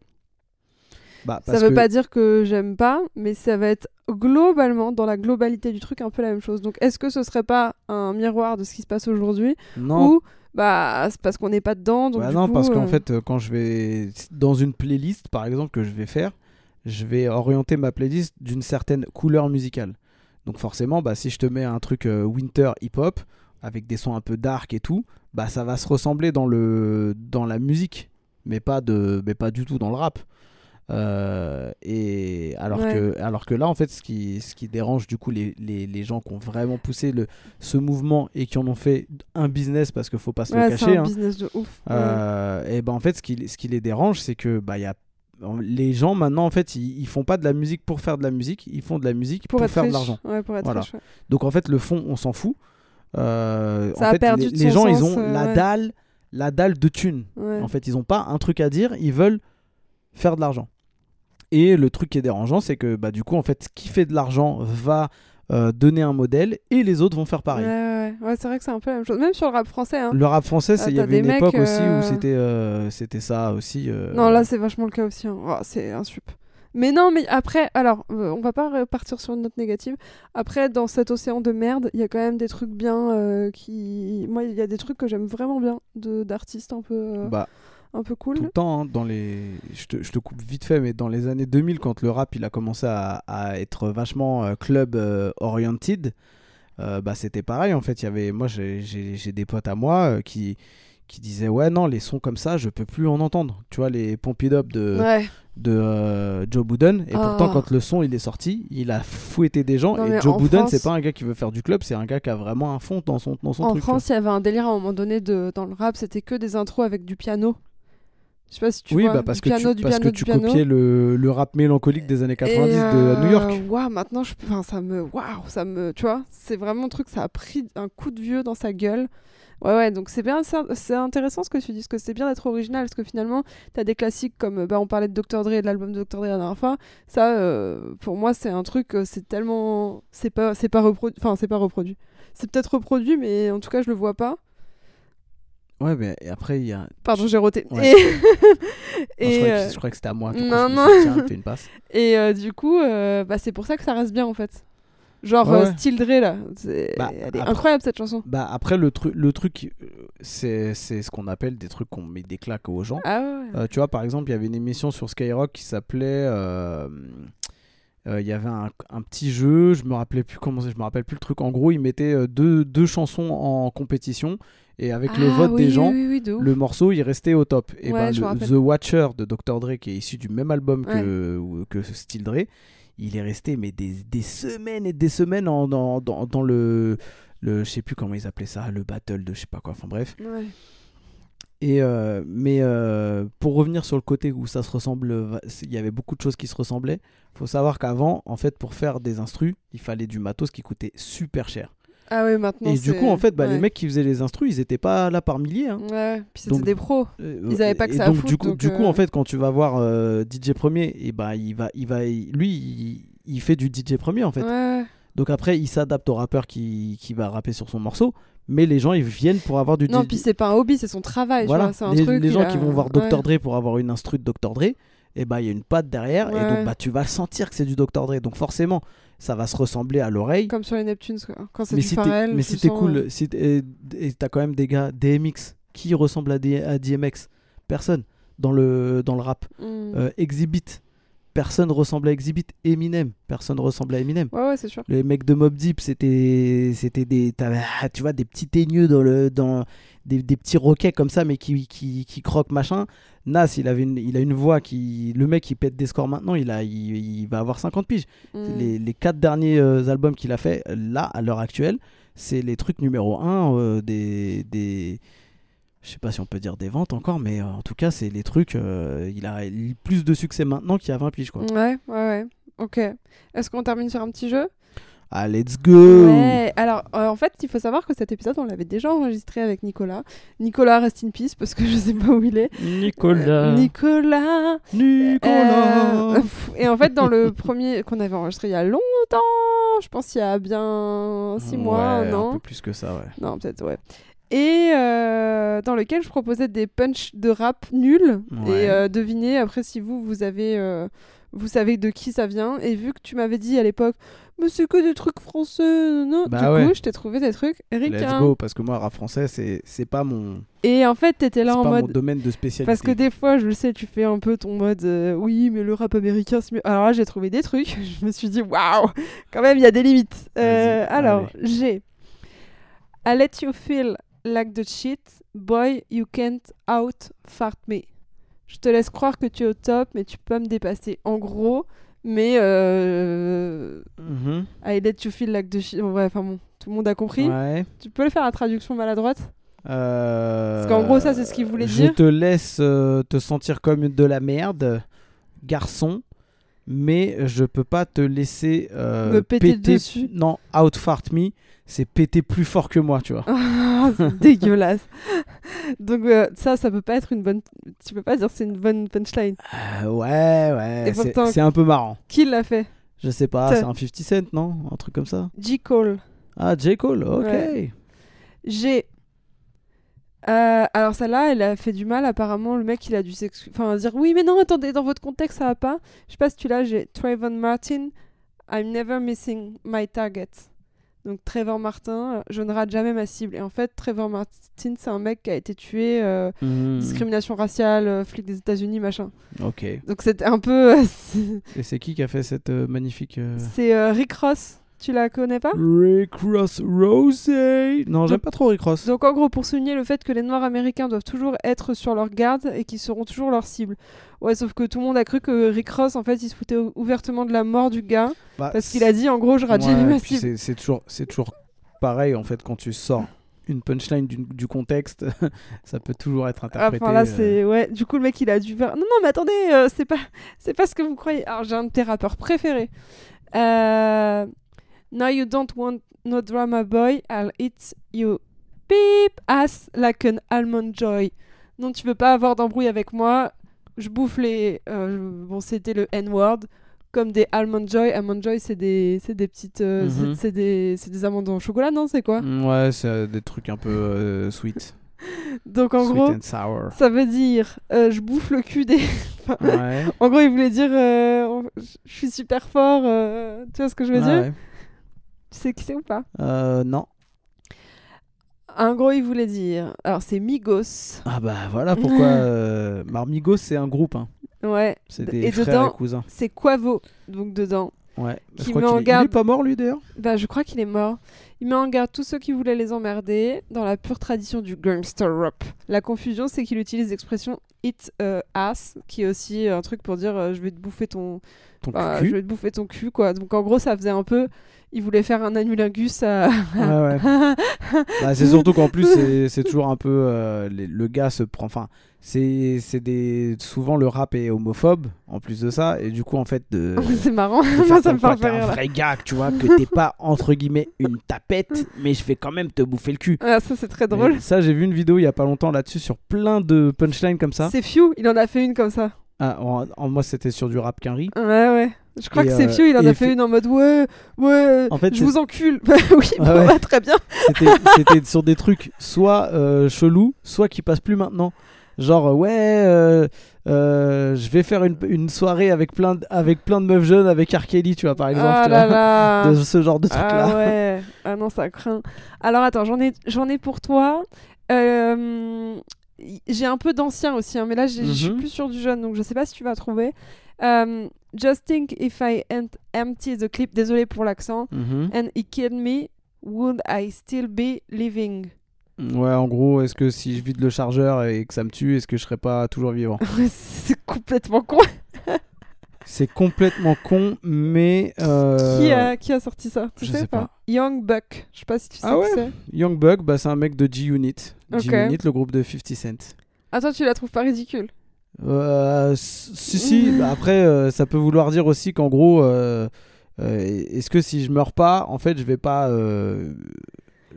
bah, Ça veut que- pas dire que j'aime pas, mais ça va être globalement, dans la globalité du truc, un peu la même chose. Donc, est-ce que ce serait pas un miroir de ce qui se passe aujourd'hui non bah, c'est parce qu'on n'est pas dedans, donc Bah du non, coup, parce qu'en euh, fait, euh, quand je vais dans une playlist, par exemple, que je vais faire, je vais orienter ma playlist d'une certaine couleur musicale. Donc forcément, bah, si je te mets un truc euh, winter hip-hop, avec des sons un peu dark et tout, bah, ça va se ressembler dans, le, dans la musique, mais pas, de, mais pas du tout dans le rap. Euh, et alors, Ouais. que, alors que là, en fait, ce qui, ce qui dérange du coup les, les, les gens qui ont vraiment poussé le, ce mouvement et qui en ont fait un business, parce qu'il faut pas se ouais, le c'est cacher, un hein, business de ouf. ouais. euh, et ben en fait, ce qui, ce qui les dérange, c'est que bah, y a, les gens maintenant, en fait, ils, ils font pas de la musique pour faire de la musique, ils font de la musique pour, Pour, faire de riche. l'argent. Ouais, pour être Voilà. Donc en fait, le fond, on s'en fout. Euh, Ça en a fait, perdu les, de les gens, ils ont euh, la ouais. dalle, la dalle de thunes. Ouais. En fait, ils ont pas un truc à dire, ils veulent faire de l'argent. Et le truc qui est dérangeant, c'est que bah, du coup, en fait, qui fait de l'argent va euh, donner un modèle et les autres vont faire pareil. ouais, ouais. Ouais, c'est vrai que c'est un peu la même chose. Même sur le rap français. Hein. Le rap français, c'est- Ah, il y avait une époque aussi euh, où c'était euh, c'était ça aussi. euh, Non, là, c'est vachement le cas aussi. hein. Oh, c'est un sup. Mais non, mais après, alors, euh, on va pas repartir sur une note négative. Après, dans cet océan de merde, il y a quand même des trucs bien euh, qui. Moi, il y a des trucs que j'aime vraiment bien d'artistes un peu, euh, bah, un peu cool. tout le temps, hein, dans les... je, te, je te coupe vite fait, mais dans les années 2000, quand le rap il a commencé à, à être vachement euh, club euh, oriented, euh, bah, c'était pareil en fait. Il y avait... Moi j'ai- des potes à moi qui, qui disaient Ouais, non, les sons comme ça, je peux plus en entendre. Tu vois, les Up de, Ouais. de euh, Joe Budden. Et pourtant, Ah. quand le son il est sorti, il a fouetté des gens. Non, et Joe en Budden, France- c'est pas un gars qui veut faire du club, c'est un gars qui a vraiment un fond dans son, dans son En truc. France, il y avait un délire à un moment donné de, dans le rap, c'était que des intros avec du piano. Je sais pas si tu oui, vois. bah parce du que piano, tu, du parce piano, que tu copiais le, le rap mélancolique des années 90 Et, de euh, New York. Waouh, maintenant, je... enfin, ça me. Waouh, ça me. Tu vois, c'est vraiment un truc, ça a pris un coup de vieux dans sa gueule. Ouais, ouais, donc c'est bien, c'est intéressant ce que tu dis, parce que c'est bien d'être original, parce que finalement, t'as des classiques comme, bah, on parlait de Dr. Dre et de l'album de Dr. Dre la dernière fois, ça, euh, pour moi, c'est un truc, euh, c'est tellement, c'est pas, c'est pas reproduit, enfin, c'est pas reproduit. C'est peut-être reproduit, mais en tout cas, je le vois pas. Ouais, mais après, il y a. Pardon, j'ai roté. Ouais. Et, Non, je, croyais euh, que, je croyais que c'était à moi. Du non, non. dit, tiens, fais une passe. et, euh, du coup, euh, bah, c'est pour ça que ça reste bien, en fait. Genre, Ouais, euh, Dre, là, c'est- Bah, elle est après- incroyable, cette chanson. Bah, après, le, tru le truc, c'est c'est ce qu'on appelle des trucs qu'on met des claques aux gens. Ah ouais. Euh, tu vois, par exemple, il y avait une émission sur Skyrock qui s'appelait. Il y avait un, un petit jeu, je me rappelais plus comment je me rappelle plus le truc. En gros, ils mettaient deux, deux chansons en compétition et avec le Ah vote oui, des gens, oui, oui, le morceau il restait au top. Et Ouais, ben, le-. The Watcher de Dr. Dre, qui est issu du même album que, que Still Dre, il est resté mais des, des semaines et des semaines en, dans, dans, dans le, le. Je sais plus comment ils appelaient ça, le battle de je sais pas quoi, enfin bref. Ouais. Et euh, mais euh, pour revenir sur le côté où ça se ressemble, il y avait beaucoup de choses qui se ressemblaient. Faut savoir qu'avant, en fait, pour faire des instrus, il fallait du matos qui coûtait super cher. Ah ouais, maintenant. et du coup, en fait, bah, ouais. les mecs qui faisaient les instrus, ils étaient pas là par milliers. hein. Ouais, puis c'était des pros. Euh, Ils avaient pas que ça à donc, foutre, du coup, donc, du coup euh, en fait, quand tu vas voir euh, DJ Premier, et bah, il va, il va, lui, il, il fait du DJ Premier en fait. Ouais. Donc après, il s'adapte au rappeur qui, qui va rapper sur son morceau, mais les gens ils viennent pour avoir du Non, DJ puis c'est pas un hobby, c'est son travail. voilà, vois, c'est un les, truc, les il gens a- qui vont voir ouais. Dr Dre pour avoir une instru de Dr Dre, et bah il y a une patte derrière et donc bah tu vas sentir que c'est du Dr Dre. Donc forcément, ça va se ressembler à l'oreille. Comme sur les Neptunes. Quand c'est Mais du si Pharrell. mais si t'es sens, cool, si t'es- et t'as quand même des gars DMX qui ressemblent à, D- à DMX, personne dans le dans le rap. hmm. Euh, Exhibit, personne ressemble à Exhibit. Eminem, personne ressemble à Eminem. Ouais, ouais, c'est sûr. Les mecs de Mob Deep, c'était c'était des ah, tu vois des petits teigneux dans le dans des, des petits roquets comme ça mais qui qui, qui croquent machin. Nas, il avait une, il a une voix qui le mec il pète des scores maintenant, il a il, il va avoir 50 piges. Hmm. Les, les quatre derniers euh, albums qu'il a fait là à l'heure actuelle, c'est les trucs numéro un euh, des des je sais pas si on peut dire des ventes encore, mais euh, en tout cas, c'est les trucs. euh, il a plus de succès maintenant qu'il y a 20 piges, quoi. Ouais, ouais, ouais. Ok. Est-ce qu'on termine sur un petit jeu? Ah, let's go! Ouais. Alors, euh, en fait, il faut savoir que cet épisode, on l'avait déjà enregistré avec Nicolas. Nicolas, rest in peace, parce que je sais pas où il est. Nicolas! Euh, Nicolas Nicolas! Euh, Et en fait, dans le premier qu'on avait enregistré il y a longtemps, je pense il y a bien six mois, Ouais, an. Un peu plus que ça, ouais. Non, peut-être, ouais. Et euh, dans lequel je proposais des punchs de rap nuls. Ouais. Et euh, devinez après si vous, vous avez. euh, vous savez de qui ça vient. Et vu que tu m'avais dit à l'époque, mais c'est que des trucs français, non Bah Du ouais. coup, je t'ai trouvé des trucs Let's ricains. go, parce que moi, rap français, c'est c'est pas mon, Et en fait, t'étais là en pas mon mode. domaine de spécialité. Parce que des fois, je le sais, tu fais un peu ton mode oui, mais le rap américain, c'est mieux. Alors là, j'ai trouvé des trucs. Je me suis dit waouh, quand même, il y a des limites. Alors, j'ai I let you feel like the shit, boy, you can't out fart me. Je te laisse croire que tu es au top, mais tu peux me dépasser. En gros, mais euh, Mhm. I let you feel like the shit. Ouais, enfin bon, tout le monde a compris. Ouais. Tu peux le faire à traduction maladroite? Euh, Parce qu'en gros, ça, c'est ce qu'il voulait je dire. te laisse euh, te sentir comme de la merde, garçon, mais je peux pas te laisser euh, Me péter dessus. Non, outfart me, c'est péter plus fort que moi, tu vois. C'est dégueulasse. Donc euh, ça, ça peut pas être une bonne. Tu peux pas dire c'est une bonne punchline. Euh, ouais, ouais, c'est un peu marrant. Qui l'a fait? Je sais pas, c'est un 50 Cent, non? Un truc comme ça J. Cole. Ah, J. Cole, ok. Ouais. J'ai. Euh, alors celle-là, elle a fait du mal. Apparemment, le mec, il a dû s'excuser. Enfin, dire oui, mais non, attendez, dans votre contexte, ça va pas. Je sais pas si tu l'as. J'ai Trayvon Martin. I'm never missing my target. Donc Trevor Martin, je ne rate jamais ma cible. Et en fait, Trevor Martin, c'est un mec qui a été tué, euh, Mhm. discrimination raciale, euh, flic des États-Unis, machin. Ok. Donc c'était un peu. euh, Et c'est qui qui a fait cette euh, magnifique. c'est, Rick Ross. Tu la connais pas Rick Ross Rose Non, j'aime pas trop Rick Ross. Donc en gros, pour souligner le fait que les Noirs américains doivent toujours être sur leur garde et qu'ils seront toujours leur cible. Ouais, sauf que tout le monde a cru que Rick Ross, en fait, il se foutait ou- ouvertement de la mort du gars Bah, parce qu'il a dit, en gros, je rate Ouais, ma cible. c'est- toujours, c'est toujours pareil en fait quand tu sors une punchline du, du contexte, ça peut toujours être interprété. Enfin là, euh, c'est ouais. Du coup, le mec, il a dû faire. Non, non, mais attendez, euh, c'est pas, c'est pas ce que vous croyez. Alors, j'ai un de tes rappeurs préférés. Euh... Now you don't want no drama boy, I'll eat you beep ass like an almond joy. Non, tu veux pas avoir d'embrouille avec moi. Je bouffe les. euh, Bon, c'était le N-word. Comme des almond joy. Almond joy, c'est des, c'est des petites. euh, c'est- Mhm. c'est des, amandes en chocolat, non C'est quoi? Mm, Ouais, c'est des trucs un peu euh, sweet. Donc en sweet gros, ça veut dire euh, je bouffe le cul des. Ouais. En gros, il voulait dire euh, je suis super fort. euh, tu vois ce que je veux dire? Tu sais qui c'est ou pas Euh, non. En gros, il voulait dire. Alors, c'est Migos. Ah bah voilà pourquoi. euh, Marmigos, c'est un groupe. hein. Ouais. C'est des et frères dedans- et cousins. C'est Quavo. Donc, dedans. Ouais. qui je crois met qu'il est... il garde- est pas mort lui d'ailleurs? Bah, je crois qu'il est mort. Il met en garde tous ceux qui voulaient les emmerder dans la pure tradition du gangster rap. La confusion, c'est qu'il utilise l'expression eat euh, ass, qui est aussi un truc pour dire euh, je vais te bouffer ton, Ton bah, cul. je vais te bouffer ton cul, quoi. Donc, en gros, ça faisait un peu. Il voulait faire un annulingus à. Ouais, ouais. Bah, c'est surtout qu'en plus, c'est- toujours un peu. euh, les- le gars se prend. Enfin, c'est c'est des. Souvent, le rap est homophobe, en plus de ça. Et du coup, en fait, de. c'est marrant. de Moi, ça me fait un rire. vrai gars, tu vois, que t'es pas entre guillemets une tapette, mais je vais quand même te bouffer le cul. Ah, ça, c'est très drôle. Et ça, j'ai vu une vidéo il y a pas longtemps là-dessus sur plein de punchlines comme ça. C'est Few, il en a fait une comme ça. Ah, en, en- moi, c'était sur du rap qu'un riz. Ouais, ouais. Je crois Et, que c'est euh, Few, il en a fait fait- une en mode ouais, ouais, En fait, je vous encule. Bah oui, Ah bah, ouais. bah, très bien. C'était sur des trucs soit euh, chelous, soit qui passent plus maintenant. Genre, euh, ouais, euh, je vais faire une, une soirée avec plein, de, avec plein de meufs jeunes avec R. Kelly, tu vois, par exemple. Ah tu là vois. là. De ce genre de trucs-là. Ah ouais. Ah non, ça craint. Alors attends, j'en ai, j'en ai pour toi. Euh, J'ai un peu d'ancien aussi, hein, mais là je suis Mhm. plus sur du jeune, donc je sais pas si tu vas trouver. Euh, Just think if I ent- empty the clip, désolé pour l'accent, Mhm. and he killed me, would I still be living? Ouais, en gros, est-ce que si je vide le chargeur et que ça me tue, est-ce que je serais pas toujours vivant? C'est complètement con. C'est complètement con, mais. euh, Qui, a, qui a sorti ça? Tu je sais, sais pas, pas. Young Buck. Je sais pas si tu sais Ah qui ouais? c'est. Young Buck, bah, c'est un mec de G-Unit. Ok. G-Unit, le groupe de 50 Cent. Ah, toi, tu la trouves pas ridicule Euh, si, si, bah, après, euh, ça peut vouloir dire aussi qu'en gros, euh, est-ce que si je meurs pas, en fait, je vais pas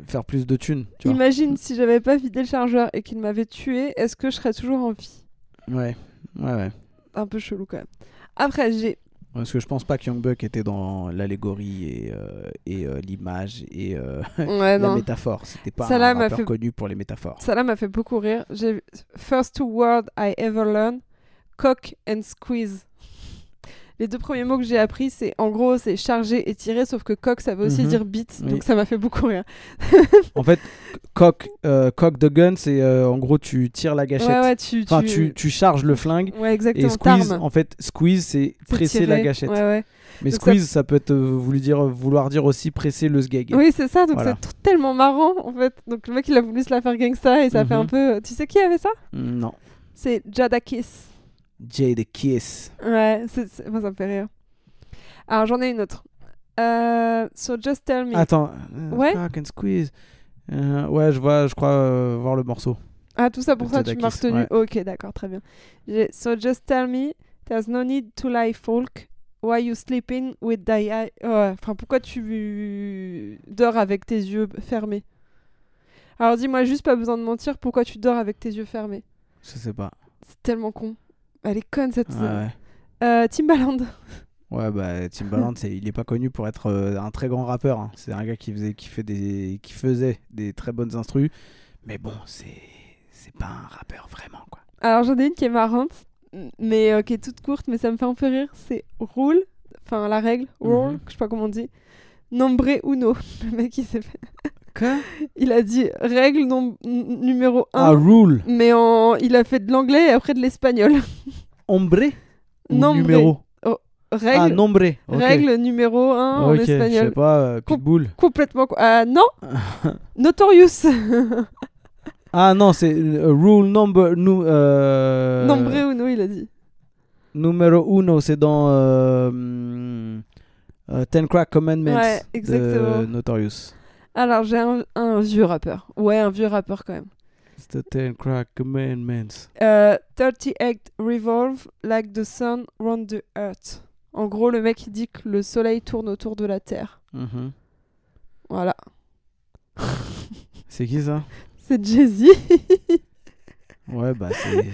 faire plus de thunes tu vois Imagine si j'avais pas vidé le chargeur et qu'il m'avait tué, est-ce que je serais toujours en vie? Ouais, ouais, ouais. Un peu chelou quand même. Après, j'ai. Parce que je pense pas que Young Buck était dans l'allégorie et, euh, et euh, l'image et euh, Ouais, la métaphore. C'était pas Ça un m'a rappeur fait- connu pour les métaphores. Ça là m'a fait beaucoup rire. J'ai First two words I ever learned cock and squeeze. Les deux premiers mots que j'ai appris, c'est en gros, c'est charger et tirer, sauf que cock, ça veut aussi Mhm. dire Oui. donc ça m'a fait beaucoup rire. En fait, cock, euh, cock the gun, c'est euh, en gros tu tires la gâchette. Ouais, ouais, tu. Enfin, tu, tu charges le flingue. Ouais, Et exactement. squeeze, t'armes. en fait, squeeze, c'est presser tirer. la gâchette. Ouais, ouais. Mais Donc squeeze, ça... peut être euh, voulu dire, vouloir dire aussi presser le sgeg. Oui, c'est ça, donc Voilà. c'est tellement marrant en fait. Donc le mec il a voulu se la faire gangsta et ça fait Mhm. un peu. Tu sais qui avait ça? Mm, Non. C'est Jadakiss. Jay the Kiss. Ouais, c'est, moi ça me fait rire. Alors j'en ai une autre. Euh, so just tell me. Attends. euh, Ouais. And squeeze. Euh, ouais, je vois, je crois euh, voir le morceau. Ah, tout ça pour ça, tu m'as retenu. ouais. Ok, d'accord, très bien. So just tell me, there's no need to lie, folk. Why you sleeping with thy eye... Ouais, Enfin, pourquoi tu dors avec tes yeux fermés? Alors dis-moi juste, pas besoin de mentir, pourquoi tu dors avec tes yeux fermés? Je sais pas. C'est tellement con. Elle est conne cette... Ouais. Euh, Timbaland. Ouais, bah Timbaland, c'est, il est pas connu pour être euh, un très grand rappeur. hein. C'est un gars qui faisait, qui fait des, qui faisait des très bonnes instrus, mais bon, c'est, c'est pas un rappeur vraiment quoi. Alors j'en ai une qui est marrante, mais euh, qui est toute courte, mais ça me fait un peu rire. C'est rule, enfin la règle, rule, Mhm. je sais pas comment on dit. Nombre uno. Le mec il s'est fait. Quoi Il a dit règle numéro 1. Ah, rule, Mais en... il a fait de l'anglais et après de l'espagnol. ombre ou Nombre. numéro? Règle, Ah, nombre. ok. règle numéro 1 en Ok, je sais espagnol. pas, euh, Com- Pitbull. Complètement. co- Ah non Notorious Ah non, c'est euh, rule number nu, euh, Nombre uno, il a dit. numéro uno, c'est dans euh, euh, Ten Crack Commandments Ouais, exactement. de Notorious. Alors j'ai un, un vieux rappeur. Ouais, un vieux rappeur quand même. C'est the Ten Crack Commandments. Euh, 38 revolve like the sun round the earth. En gros, le mec il dit que le soleil tourne autour de la Terre. Mhm. Voilà. C'est qui ça? C'est Jay-Z. Ouais, bah c'est.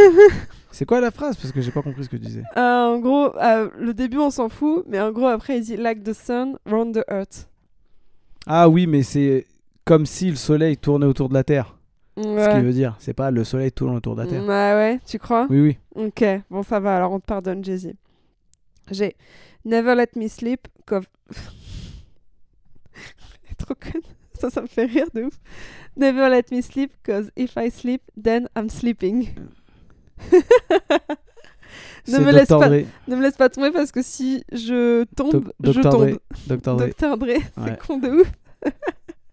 C'est quoi la phrase? Parce que j'ai pas compris ce que tu disais. Euh, en gros, euh, le début on s'en fout, mais en gros après il dit like the sun round the earth. Ah oui, mais c'est comme si le soleil tournait autour de la Terre. Ce qui Ouais. veut dire, c'est pas le soleil tourne autour de la Terre. Ouais, ouais, tu crois? Oui, oui. Ok, bon ça va, alors on te pardonne Jay-Z. J'ai Never Let Me Sleep, comme... Trop conne. Ça, ça me fait rire de ouf. Never let me sleep, cause if I sleep, then I'm sleeping. Ne me laisse pas- ne me laisse pas tomber parce que si je tombe, Doc- je tombe. Dr. Dre. Dr. Dre, c'est Ouais. con de ouf,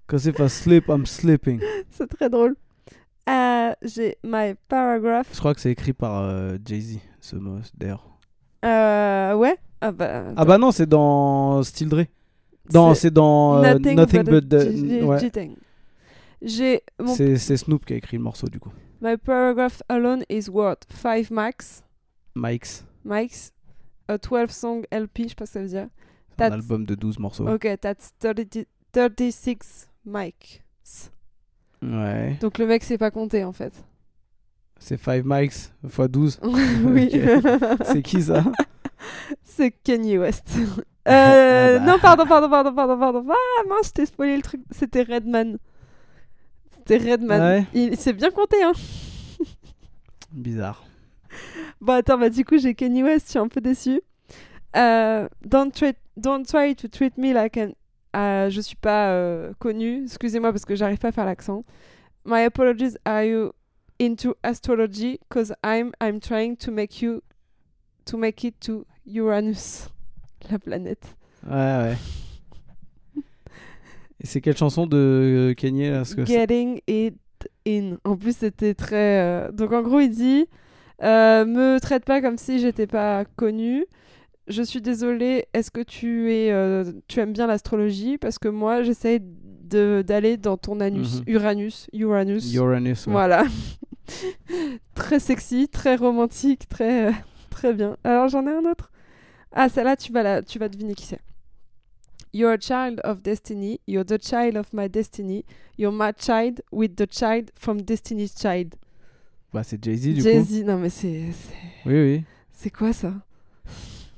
Cause if I sleep, I'm sleeping. c'est très drôle. Euh, J'ai My Paragraph. Je crois que c'est écrit par euh, Jay-Z, ce mot, d'ailleurs. Euh, ouais. Ah bah. Ah bah non, c'est dans Still Dre. Non, c'est dans euh, Nothing, Nothing, but, But... ouais. J'ai mon c'est Snoop qui a écrit le morceau, du coup. My paragraph alone is worth 5 max, Mike's, mics, a 12 song LP, je sais pas ce que ça veut dire. un album de 12 morceaux. Ok, that's 30 36 mics. Ouais. Donc le mec sait pas compter en fait. C'est 5 Mikes x 12. oui. C'est qui ça? C'est Kanye West. Ah Euh, bah. Non, pardon, pardon, pardon, pardon, pardon. Ah mince, je t'ai spoilé le truc. C'était Redman. C'était Redman. Ouais. Il, sait bien compter, hein. Bizarre. Bon, attends, bah du coup, j'ai Kanye West, je suis un peu déçue. Euh, don't, try, don't try to treat me like an... Euh, je suis pas euh, connue, excusez-moi parce que j'arrive pas à faire l'accent. My apologies, are you into astrology? Cause I'm, I'm trying to make you... to make it to Uranus, la planète. Ouais, ouais. Et c'est quelle chanson de euh, Kanye là que Getting it in. En plus, c'était très. euh, Donc, en gros, il dit euh, Me traite pas comme si j'étais pas connu. Je suis désolée. Est-ce que tu es, euh, tu aimes bien l'astrologie? Parce que moi, j'essaye d'aller dans ton anus, Mhm. Uranus, Uranus. Uranus. ouais. Voilà. très sexy, très romantique, très euh, très bien. Alors, j'en ai un autre. Ah, celle-là, tu vas la, tu vas deviner qui c'est. You're a child of destiny. You're the child of my destiny. You're my child with the child from Destiny's Child. Bah, c'est Jay-Z du coup. Jay-Z, non mais c'est Oui, oui. c'est quoi ça?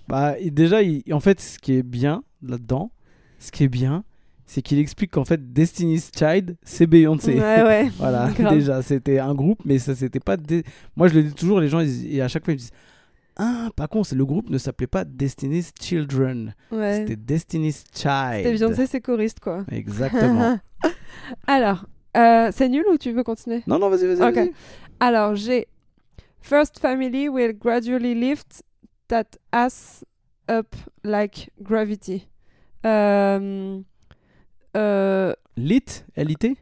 Bah, déjà, il- en fait, ce qui est bien là-dedans, ce qui est bien, c'est qu'il explique qu'en fait, Destiny's Child, c'est Beyoncé. Ouais, ouais. Voilà, déjà, c'était un groupe, mais ça, c'était pas. Moi, je le dis toujours, les gens, ils- et à chaque fois, ils me disent Ah, pas con, le groupe ne s'appelait pas Destiny's Children, Ouais. c'était Destiny's Child. C'était Beyoncé, c'est choriste quoi. Exactement. Alors, euh, c'est nul ou tu veux continuer? Non, non, vas-y, vas-y. Alors, j'ai First family will gradually lift that ass up like gravity. Euh, euh, Lit L-I-T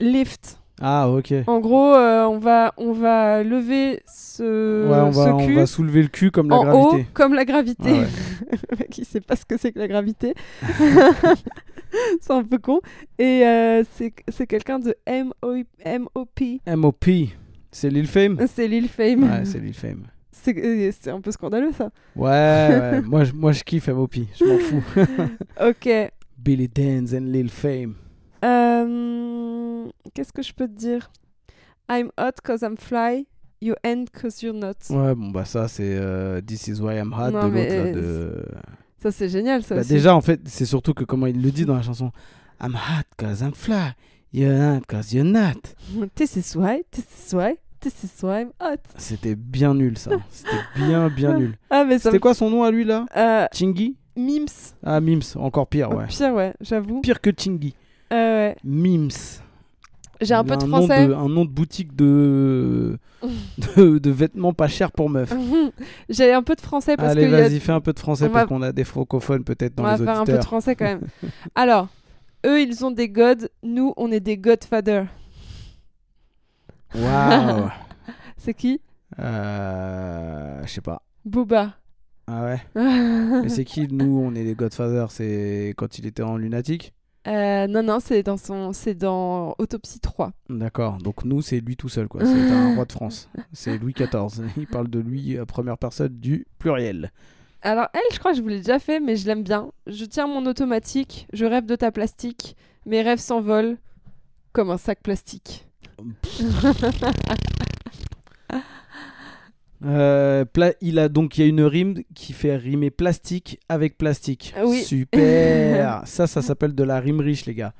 lift. Ah, ok. En gros, euh, on, va, on va lever ce, on, va, ce on cul va soulever le cul comme la en gravité. haut comme la gravité. Ouais, ouais. il sait pas ce que c'est que la gravité. c'est un peu con. Et euh, c'est quelqu'un de M.O.P. M.O.P. C'est Lil Fame? C'est Lil Fame. Ouais, c'est Lil Fame. C'est euh, c'est un peu scandaleux ça. Ouais, ouais. moi, je, moi, je kiffe M.O.P. Je m'en fous. Ok. Billy Dance and Lil Fame. Euh, Qu'est-ce que je peux te dire? I'm hot cause I'm fly. You ain't cause you're not. Ouais, bon, bah ça, c'est euh, This is why I'm hot Non, de l'autre, euh, de... Ça, c'est génial, ça Bah, aussi. déjà, en fait, c'est surtout que comment il le dit dans la chanson I'm hot cause I'm fly, you're hot cause you're not. This is why, this is why, this is why I'm hot. C'était bien nul, ça. C'était bien, bien nul. Ah, mais C'était quoi son nom à lui, là? Euh, Chingy? Mims. Ah, Mims, encore pire, ouais. Pire, ouais, j'avoue. Pire que Chingy. Ouais. Mims. J'ai un peu de nom français. de- un nom de boutique de... de, de vêtements pas chers pour meufs. J'ai un peu de français parce Allez, que y a- vas-y, fais un peu de français On parce va- qu'on a des francophones peut-être dans on va les faire un peu de français quand même. Alors, eux, ils ont des gods, nous, on est des godfathers. Waouh C'est qui? Euh, Je sais pas. Booba. Ah ouais? Mais c'est qui, nous, on est les Godfather C'est quand il était en lunatique? Euh, non, non, c'est dans son, c'est dans Autopsie 3. D'accord, donc nous, c'est lui tout seul, quoi. C'est un roi de France. C'est Louis XIV. Il parle de lui à première personne du pluriel. Alors elle, je crois que je vous l'ai déjà fait, mais je l'aime bien. Je tiens mon automatique, je rêve de ta plastique, mes rêves s'envolent comme un sac plastique. Euh, il a donc il y a une rime qui fait rimer plastique avec plastique. Ah oui. Super. ça, ça s'appelle de la rime riche, les gars.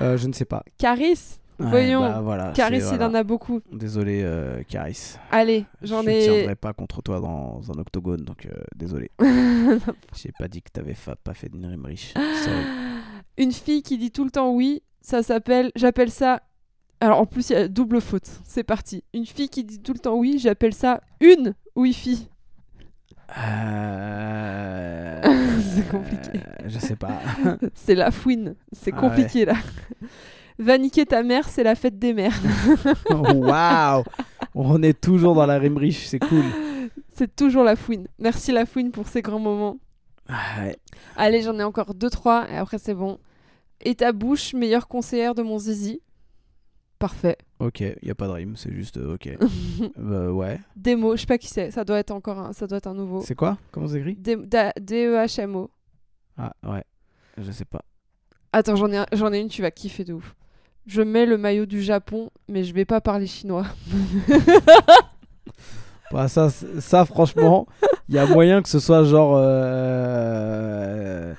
Euh, je ne sais pas. Caris, Ouais, Voyons. bah, voilà, Caris, il en a beaucoup. Désolé, euh, Caris. Allez, j'en je ne ai. tiendrai pas contre toi dans un octogone, donc euh, désolé. J'ai pas dit que t'avais fa- pas fait une rime riche. Sorry. Une fille qui dit tout le temps oui, ça s'appelle, j'appelle ça. Alors en plus il y a double faute. C'est parti. Une fille qui dit tout le temps oui, j'appelle ça une wifi. Euh, C'est compliqué. euh, je sais pas. C'est la fouine. C'est Ah compliqué là. Va niquer ta mère, c'est la fête des mères. Waouh On est toujours dans la rime riche, c'est cool. C'est toujours la fouine. Merci la fouine pour ces grands moments. Ah ouais. Allez, j'en ai encore deux trois et après c'est bon. Et ta bouche, meilleure conseillère de mon zizi. Parfait. Ok, il y a pas de rime, c'est juste euh, ok. Euh, ouais. Démo, je sais pas qui c'est. Ça doit être encore un, ça doit être un nouveau. C'est quoi? Comment c'est écrit? D-E-H-M-O. Ah ouais, je sais pas. Attends, j'en ai, un- j'en ai une, tu vas kiffer de ouf. Je mets le maillot du Japon, mais je vais pas parler chinois. Bah, ça, ça franchement, il y a moyen que ce soit genre. euh,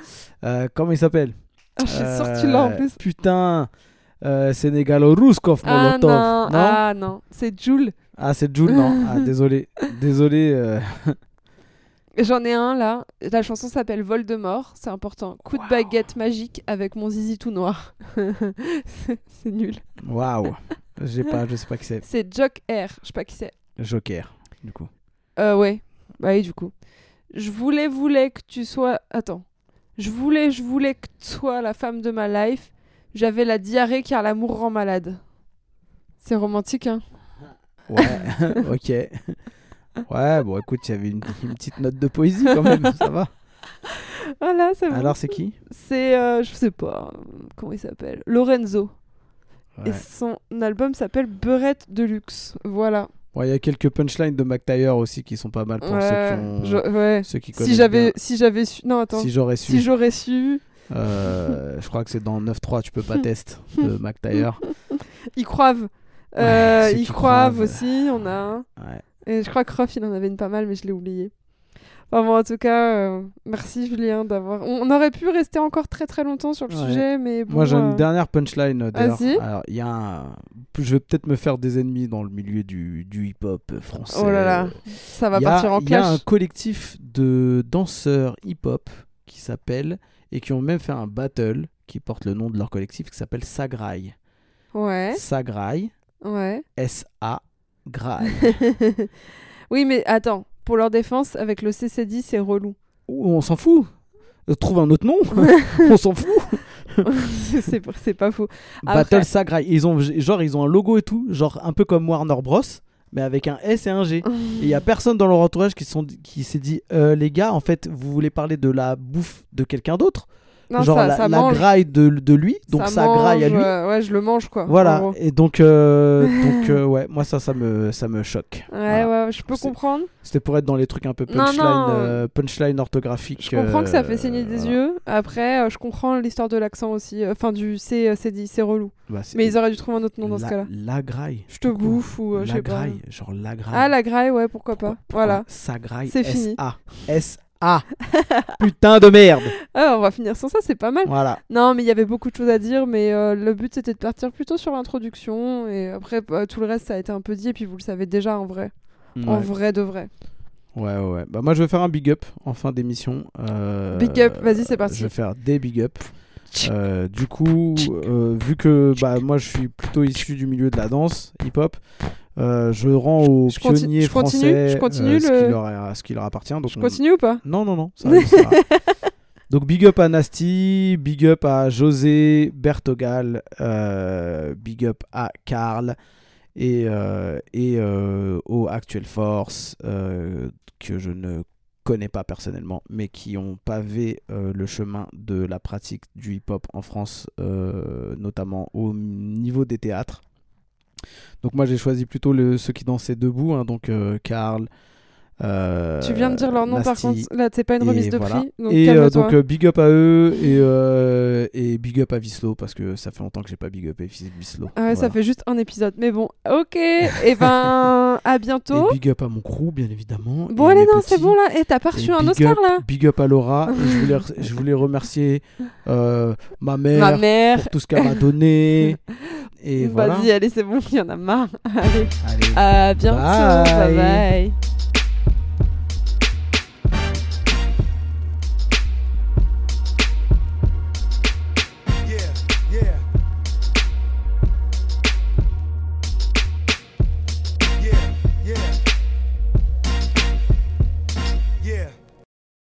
euh, comment il s'appelle? Ah, je suis sûre que tu l'as en Euh, plus. Putain, euh, Sénégalo-Ruskov, Ah Molotov. non, non ah non, c'est Joule. Ah, c'est Jules, non Ah, désolé. Désolé. euh, J'en ai un là. La chanson s'appelle Voldemort, c'est important. Coup de baguette magique avec mon zizi tout noir. c'est nul. Waouh. J'ai pas, je sais pas qui c'est. C'est Jock Air, je sais pas qui c'est. Joker, du coup. Euh, ouais. Bah oui, du coup. Je voulais, voulais que tu sois. Attends. Je voulais, je voulais que tu sois la femme de ma life. J'avais la diarrhée car l'amour rend malade. C'est romantique, hein Ouais, ok. Ouais, bon, écoute, il y avait une, une petite note de poésie quand même, ça va. Voilà, c'est bon. Alors, c'est qui? C'est, euh, je sais pas, comment il s'appelle? Lorenzo. Et son album s'appelle Beurette de luxe. Voilà. Il y a quelques punchlines de McTyre aussi qui sont pas mal pour ceux Ouais, qui, ont- je- ceux qui Si connaissent j'avais, bien. si j'avais su. Non, attends. Si Si, j'aurais su. j'aurais su. Euh, je crois que c'est dans 9.3, tu peux pas test de McTyre. Ils croivent. Euh, ils croivent aussi. On a un. Ouais. Et je crois que Ruff, il en avait une pas mal, mais je l'ai oublié. Enfin bon, en tout cas, euh, merci Julien d'avoir. On, aurait pu rester encore très très longtemps sur le Ouais. sujet, mais bon. Moi, j'ai euh, une dernière punchline. d'ailleurs. Vas-y. Alors, il y a un... Je vais peut-être me faire des ennemis dans le milieu du, du hip-hop français. Oh là là, ça va a- partir en Il y a un clash. collectif de danseurs hip-hop qui s'appelle et qui ont même fait un battle qui porte le nom de leur collectif qui s'appelle Sagraï. Ouais, Sagraï, ouais. S-A, Graï. oui, mais attends, pour leur défense, avec le CC10, c'est relou. Oh, on s'en fout. Euh, Trouve un autre nom. on s'en fout. c'est pas faux. Après- Battle Sagraï. Ils ont genre ils ont un logo et tout, genre un peu comme Warner Bros, mais avec un S et un G. Et il y a personne dans leur entourage qui, sont qui s'est dit euh, les gars, en fait, vous voulez parler de la bouffe de quelqu'un d'autre? Non, genre ça, la, ça la graille de, de lui, donc sa mange, graille à lui. euh, ouais, je le mange quoi. Voilà, et donc, euh, donc euh, ouais, moi ça, ça me, ça me choque. Ouais, Voilà. ouais, je peux comprendre. C'était pour être dans les trucs un peu punchline, non. euh, punchline orthographique. Je comprends que ça fait saigner des voilà. yeux. Après, je comprends l'histoire de l'accent aussi. Enfin, du c'est c'est dit, c'est relou. Bah, Mais ils auraient dû trouver un autre nom dans ce la- cas-là. La graille. Je te bouffe ou je La sais pas. graille, genre la graille. Ah, la graille, ouais, pourquoi pas. Pourquoi Voilà. Sa graille. C'est fini. S-A. S-A. Putain de merde. Ah, on va finir sur ça, c'est pas mal. Voilà. Non, mais il y avait beaucoup de choses à dire, mais euh, le but c'était de partir plutôt sur l'introduction. Et après, bah, tout le reste, ça a été un peu dit, et puis vous le savez déjà en vrai. En Ouais. vrai de vrai. Ouais, ouais, ouais. Bah, moi, je vais faire un big up en fin d'émission. Euh, Big up, vas-y, c'est parti. Je vais faire des big up. Euh, du coup, euh, vu que bah, moi je suis plutôt issu du milieu de la danse hip-hop, euh, je rends aux Je pionniers je continue, français je continue euh, ce, le- qui leur, ce qui leur appartient. Donc Je on- continue ou pas? Non, non, non. Ça, ça. Donc big up à Nasty, big up à José, Bertogal, euh, big up à Karl et, euh, et aux Actual Force que je ne connais pas personnellement mais qui ont pavé euh, le chemin de la pratique du hip-hop en France euh, notamment au niveau des théâtres. Donc moi j'ai choisi plutôt le, ceux qui dansaient debout, hein, donc euh, Karl. euh, Tu viens de dire leur nom par contre. Là, c'est pas une remise de voilà. prix. Donc et euh, donc big up à eux et, euh, et big up à Vislo parce que ça fait longtemps que j'ai pas big up et Vislo. Ah ouais, ça fait juste un épisode. Mais bon, ok. Et ben, à bientôt. Et big up à mon crew bien évidemment. Bon, allez, non, c'est bon là. Et t'as pas reçu un Oscar up- là Big up à Laura. Et je, voulais, je voulais remercier ma mère Ma mère. pour tout ce qu'elle m'a donné. Et voilà. Vas-y, allez, c'est bon, il y en a marre. Allez, Allez. à bientôt. Bye. bye. bye.